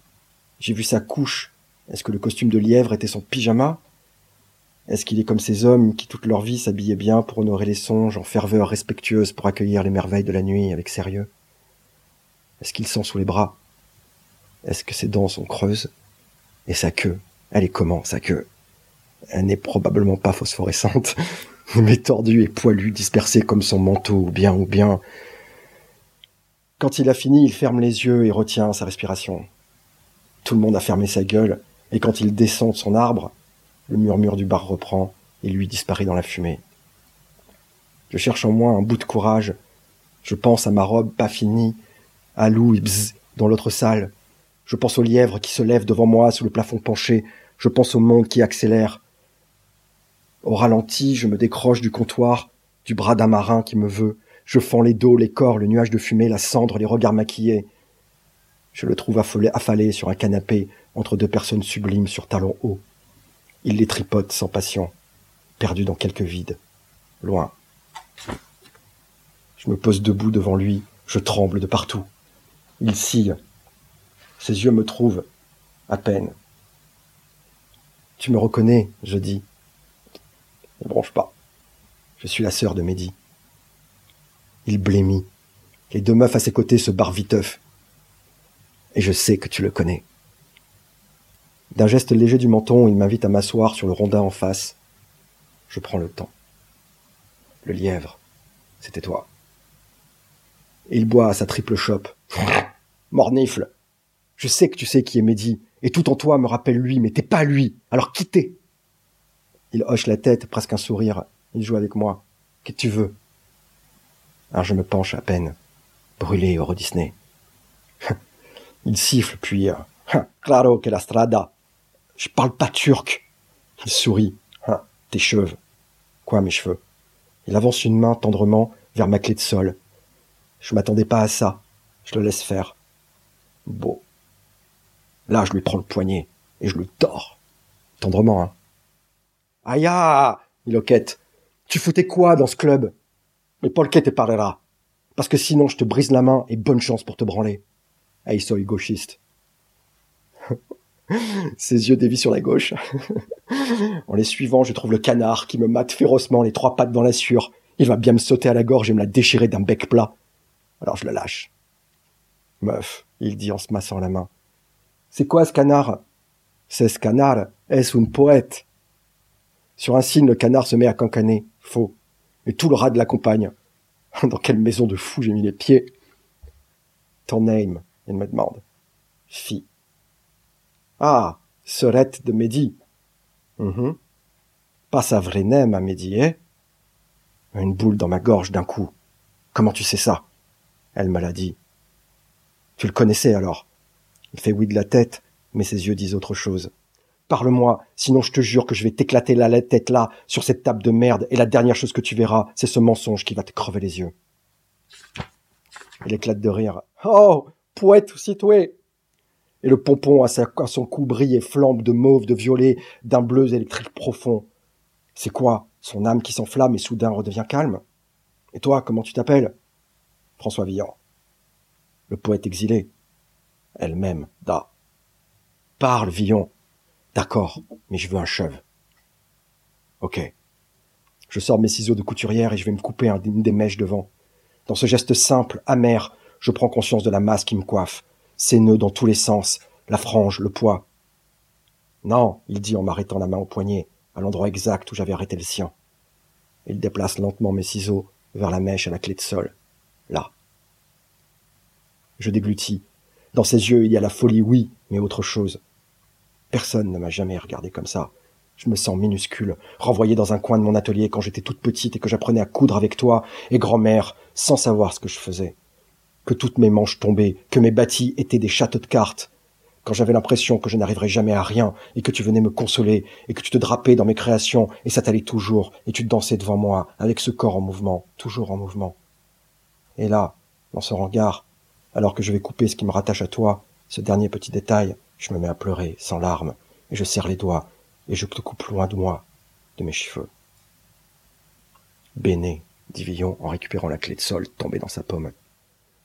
J'ai vu sa couche. Est-ce que le costume de lièvre était son pyjama? Est-ce qu'il est comme ces hommes qui toute leur vie s'habillaient bien pour honorer les songes en ferveur respectueuse pour accueillir les merveilles de la nuit avec sérieux? Est-ce qu'il sent sous les bras? Est-ce que ses dents sont creuses? Et sa queue? Elle est comment sa queue? Elle n'est probablement pas phosphorescente, (laughs) mais tordue et poilue, dispersée comme son manteau, bien, ou bien. Quand il a fini, il ferme les yeux et retient sa respiration. Tout le monde a fermé sa gueule, et quand il descend de son arbre, le murmure du bar reprend, et lui disparaît dans la fumée. Je cherche en moi un bout de courage. Je pense à ma robe pas finie, à Lou et Bzz dans l'autre salle. Je pense au lièvre qui se lève devant moi sous le plafond penché. Je pense au monde qui accélère. Au ralenti, je me décroche du comptoir, du bras d'un marin qui me veut. Je fends les dos, les corps, le nuage de fumée, la cendre, les regards maquillés. Je le trouve affolé, affalé sur un canapé entre deux personnes sublimes sur talons hauts. Il les tripote sans passion, perdu dans quelques vides, loin. Je me pose debout devant lui, je tremble de partout. Il sille. Ses yeux me trouvent, à peine. Tu me reconnais, je dis. Ne bronche pas. Je suis la sœur de Mehdi. Il blêmit. Les deux meufs à ses côtés se barrent viteuf. Et je sais que tu le connais. D'un geste léger du menton, il m'invite à m'asseoir sur le rondin en face. Je prends le temps. Le lièvre, c'était toi. Et il boit à sa triple chope. Mornifle. Je sais que tu sais qui est Mehdi, et tout en toi me rappelle lui, mais t'es pas lui. Alors quittez. Il hoche la tête, presque un sourire. Il joue avec moi. Que tu veux? Alors je me penche à peine, brûlé Euro Disney. (laughs) Il siffle, puis Claro que la strada. Je parle pas turc. Il sourit. tes cheveux. Quoi, mes cheveux? Il avance une main tendrement vers ma clé de sol. Je m'attendais pas à ça. Je le laisse faire. Beau. Là, je lui prends le poignet et je le tords. Tendrement, hein. Aïe, il hoquette. Tu foutais quoi dans ce club? Mais Paul te parlera. Parce que sinon, je te brise la main et bonne chance pour te branler. Aïe, soy gauchiste. (laughs) Ses yeux dévient sur la gauche. (laughs) en les suivant, je trouve le canard qui me mate férocement les trois pattes dans la sueur. Il va bien me sauter à la gorge et me la déchirer d'un bec plat. Alors je le lâche. Meuf, il dit en se massant la main. C'est quoi ce canard? C'est ce canard, est-ce un poète? Sur un signe, le canard se met à cancaner. Faux. Mais tout le rat de la compagne. (laughs) Dans quelle maison de fou j'ai mis les pieds? Ton name, il me demande. Fille. Ah, Serette de Mehdi. Mhm. Pas sa vraie name à Mehdi, eh? Une boule dans ma gorge d'un coup. Comment tu sais ça? Elle me l'a dit. Tu le connaissais alors Il fait oui de la tête, mais ses yeux disent autre chose. Parle-moi, sinon je te jure que je vais t'éclater la tête là, sur cette table de merde, et la dernière chose que tu verras, c'est ce mensonge qui va te crever les yeux. Il éclate de rire. Oh, poète toi et le pompon à, son cou brille et flambe de mauve, de violet, d'un bleu électrique profond. C'est quoi? Son âme qui s'enflamme et soudain redevient calme? Et toi, comment tu t'appelles? François Villon. Le poète exilé. Elle-même, da. Parle, Villon. D'accord, mais je veux un cheveu. Ok. Je sors mes ciseaux de couturière et je vais me couper une des mèches devant. Dans ce geste simple, amer, je prends conscience de la masse qui me coiffe, ses nœuds dans tous les sens, la frange, le poids. Non, il dit en m'arrêtant la main au poignet, à l'endroit exact où j'avais arrêté le sien. Il déplace lentement mes ciseaux vers la mèche à la clé de sol. Là. Je déglutis. Dans ses yeux, il y a la folie, oui, mais autre chose. Personne ne m'a jamais regardé comme ça. Je me sens minuscule, renvoyé dans un coin de mon atelier quand j'étais toute petite et que j'apprenais à coudre avec toi et grand-mère, sans savoir ce que je faisais. Que toutes mes manches tombaient, que mes bâtis étaient des châteaux de cartes. Quand j'avais l'impression que je n'arriverais jamais à rien et que tu venais me consoler et que tu te drapais dans mes créations et ça t'allait toujours et tu dansais devant moi avec ce corps en mouvement, toujours en mouvement. Et là, dans ce regard, alors que je vais couper ce qui me rattache à toi, ce dernier petit détail, je me mets à pleurer, sans larmes, et je serre les doigts, et je te coupe loin de moi, de mes cheveux. Béné, dit Villon en récupérant la clé de sol tombée dans sa pomme.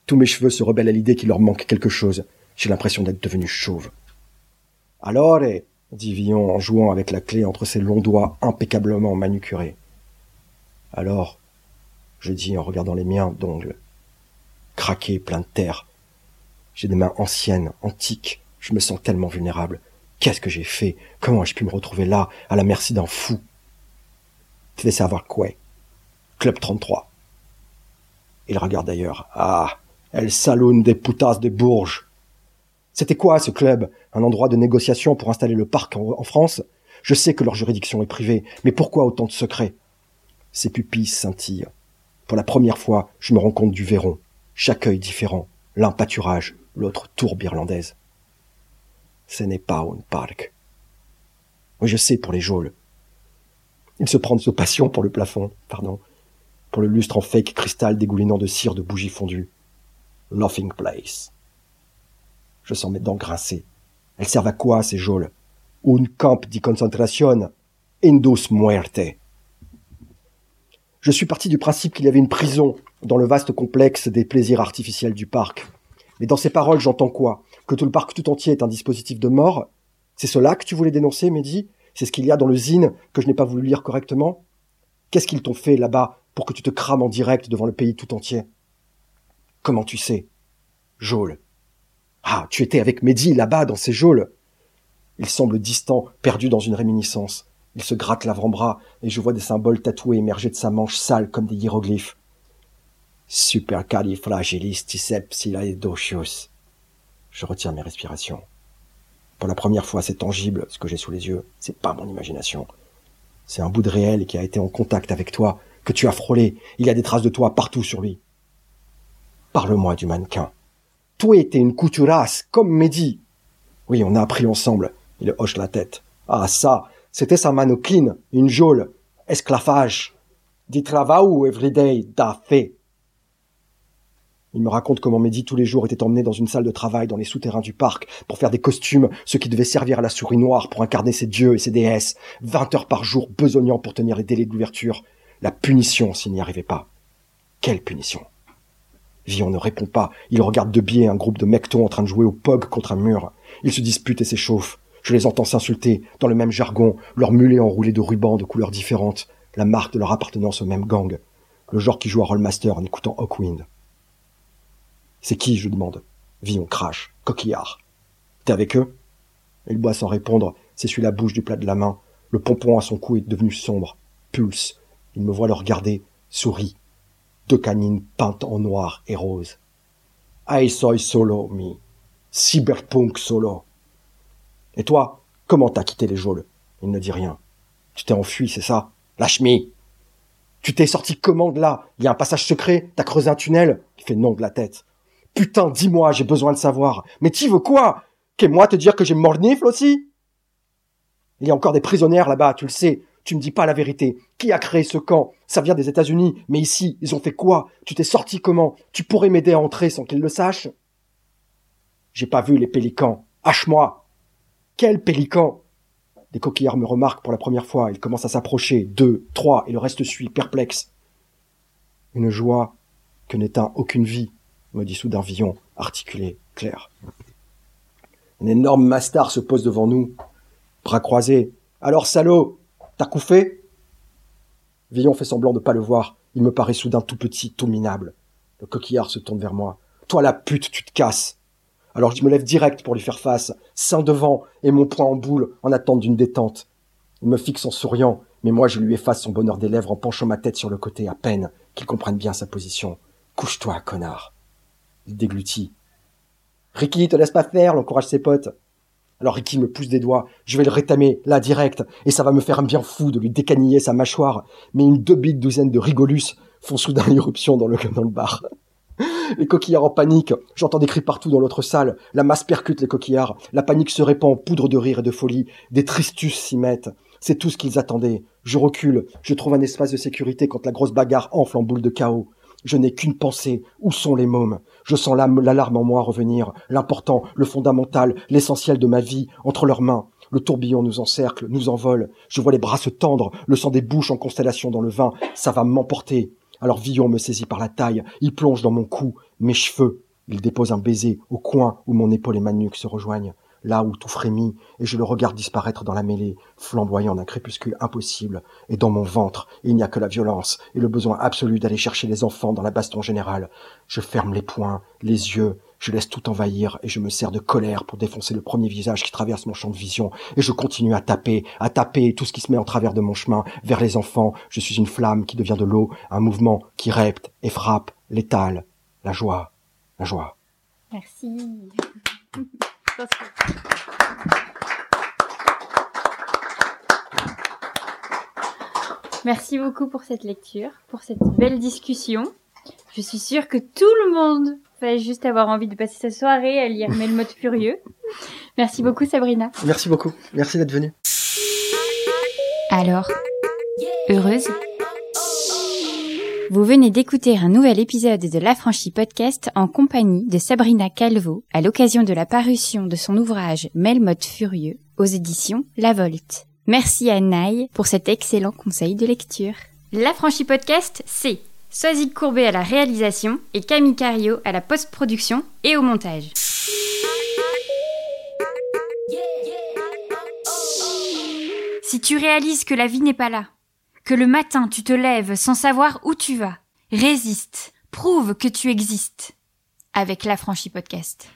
Tous mes cheveux se rebellent à l'idée qu'il leur manque quelque chose. J'ai l'impression d'être devenu chauve. Alors, dit Villon en jouant avec la clé entre ses longs doigts impeccablement manucurés. Alors, je dis en regardant les miens d'ongles, craqués, pleins de terre. J'ai des mains anciennes, antiques, je me sens tellement vulnérable. Qu'est-ce que j'ai fait? Comment ai-je pu me retrouver là, à la merci d'un fou? Tu veux savoir quoi? Club 33. Il regarde d'ailleurs. Ah, El Saloon des putas de Bourges. C'était quoi ce club? Un endroit de négociation pour installer le parc en, France? Je sais que leur juridiction est privée, mais pourquoi autant de secrets? Ses pupilles scintillent. Pour la première fois, je me rends compte du verron. Chaque œil différent. L'un pâturage, l'autre tourbe irlandaise ce n'est pas un parc. Je sais pour les geôles. Il se prend de passion pour le plafond, pardon, pour le lustre en fake cristal dégoulinant de cire de bougies fondues. Laughing place. Je sens mes dents grincer. Elles servent à quoi, ces geôles? Un camp de concentration? Indus muerte. Je suis parti du principe qu'il y avait une prison dans le vaste complexe des plaisirs artificiels du parc. Mais dans ces paroles, j'entends quoi? Que tout le parc tout entier est un dispositif de mort? C'est cela que tu voulais dénoncer, Mehdi? C'est ce qu'il y a dans le zine que je n'ai pas voulu lire correctement? Qu'est-ce qu'ils t'ont fait là-bas pour que tu te crames en direct devant le pays tout entier? Comment tu sais? Jôle. Ah, tu étais avec Mehdi là-bas dans ces geôles. Il semble distant, perdu dans une réminiscence. Il se gratte l'avant-bras et je vois des symboles tatoués émerger de sa manche sale comme des hiéroglyphes. Supercalifragilisticexpialidocious. Je retiens mes respirations. Pour la première fois, c'est tangible, ce que j'ai sous les yeux. C'est pas mon imagination. C'est un bout de réel qui a été en contact avec toi, que tu as frôlé. Il y a des traces de toi partout sur lui. Parle-moi du mannequin. Toi était une couturasse, comme Mehdi. Oui, on a appris ensemble. Il hoche la tête. Ah, ça, c'était sa mannequin, une geôle. Esclavage. Di travail everyday, da fait? Il me raconte comment Mehdi tous les jours était emmené dans une salle de travail dans les souterrains du parc pour faire des costumes, ce qui devait servir à la souris noire pour incarner ses dieux et ses déesses, vingt heures par jour besognant pour tenir les délais d'ouverture. La punition s'il n'y arrivait pas. Quelle punition? Vion ne répond pas. Il regarde de biais un groupe de mectons en train de jouer au pog contre un mur. Ils se disputent et s'échauffent. Je les entends s'insulter, dans le même jargon, leurs mulets enroulés de rubans de couleurs différentes, la marque de leur appartenance au même gang. Le genre qui joue à Rollmaster en écoutant Hawkwind. C'est qui, je demande. Villon crache. Coquillard. T'es avec eux? Il boit sans répondre, s'essuie la bouche du plat de la main. Le pompon à son cou est devenu sombre. Pulse. Il me voit le regarder, sourit. Deux canines peintes en noir et rose. I soy solo, mi. Cyberpunk solo. Et toi, comment t'as quitté les geôles? Il ne dit rien. Tu t'es enfui, c'est ça? Lâche-mi Tu t'es sorti comment de là? Il y a un passage secret T'as creusé un tunnel? Il fait non de la tête. Putain, dis-moi, j'ai besoin de savoir. Mais tu veux quoi? Qu'est moi te dire que j'ai mornifle aussi? Il y a encore des prisonnières là-bas, tu le sais. Tu me dis pas la vérité. Qui a créé ce camp? Ça vient des États-Unis, mais ici, ils ont fait quoi? Tu t'es sorti comment? Tu pourrais m'aider à entrer sans qu'ils le sachent? J'ai pas vu les pélicans. Hache-moi Quel pélican Des coquillards me remarquent pour la première fois. Ils commencent à s'approcher. Deux, trois, et le reste suit, perplexe. Une joie que n'éteint aucune vie me dit soudain Villon, articulé, clair. Un énorme mastard se pose devant nous, bras croisés. Alors, salaud, t'as couffé? Villon fait semblant de pas le voir. Il me paraît soudain tout petit, tout minable. Le coquillard se tourne vers moi. Toi la pute, tu te casses. Alors je me lève direct pour lui faire face, sein devant et mon poing en boule en attente d'une détente. Il me fixe en souriant, Mais moi, je lui efface son bonheur des lèvres en penchant ma tête sur le côté, à peine qu'il comprenne bien sa position. Couche-toi, connard. Il déglutit. Ricky, te laisse pas faire, l'encourage ses potes. Alors Ricky me pousse des doigts, je vais le rétamer, là, direct, et ça va me faire un bien fou de lui décaniller sa mâchoire, mais une deux douzaine de rigolus font soudain (laughs) irruption dans le, dans le bar. Les coquillards en panique, j'entends des cris partout dans l'autre salle, la masse percute les coquillards, la panique se répand en poudre de rire et de folie, des tristus s'y mettent. C'est tout ce qu'ils attendaient. Je recule, je trouve un espace de sécurité quand la grosse bagarre enfle en boule de chaos. Je n'ai qu'une pensée. Où sont les mômes? Je sens l'alarme en moi revenir. L'important, le fondamental, l'essentiel de ma vie entre leurs mains. Le tourbillon nous encercle, nous envole. Je vois les bras se tendre, le sang des bouches en constellation dans le vin. Ça va m'emporter. Alors Villon me saisit par la taille. Il plonge dans mon cou, mes cheveux. Il dépose un baiser au coin où mon épaule et ma nuque se rejoignent là où tout frémit, et je le regarde disparaître dans la mêlée, flamboyant d'un crépuscule impossible, et dans mon ventre, il n'y a que la violence et le besoin absolu d'aller chercher les enfants dans la baston générale. Je ferme les poings, les yeux, je laisse tout envahir, et je me sers de colère pour défoncer le premier visage qui traverse mon champ de vision, et je continue à taper, à taper tout ce qui se met en travers de mon chemin, vers les enfants, je suis une flamme qui devient de l'eau, un mouvement qui repte et frappe, létal, la joie, la joie. Merci. Merci beaucoup pour cette lecture, pour cette belle discussion. Je suis sûre que tout le monde va juste avoir envie de passer sa soirée à lire mode (laughs) Furieux. Merci beaucoup Sabrina. Merci beaucoup. Merci d'être venue. Alors, heureuse? Vous venez d'écouter un nouvel épisode de l'Affranchi Podcast en compagnie de Sabrina Calvo à l'occasion de la parution de son ouvrage Melmoth Furieux aux éditions La Volte. Merci à Naï pour cet excellent conseil de lecture. L'Affranchi Podcast, c'est Soisy Courbet à la réalisation et Camille Cario à la post-production et au montage. Si tu réalises que la vie n'est pas là, que le matin tu te lèves sans savoir où tu vas. Résiste, prouve que tu existes avec l'affranchi podcast.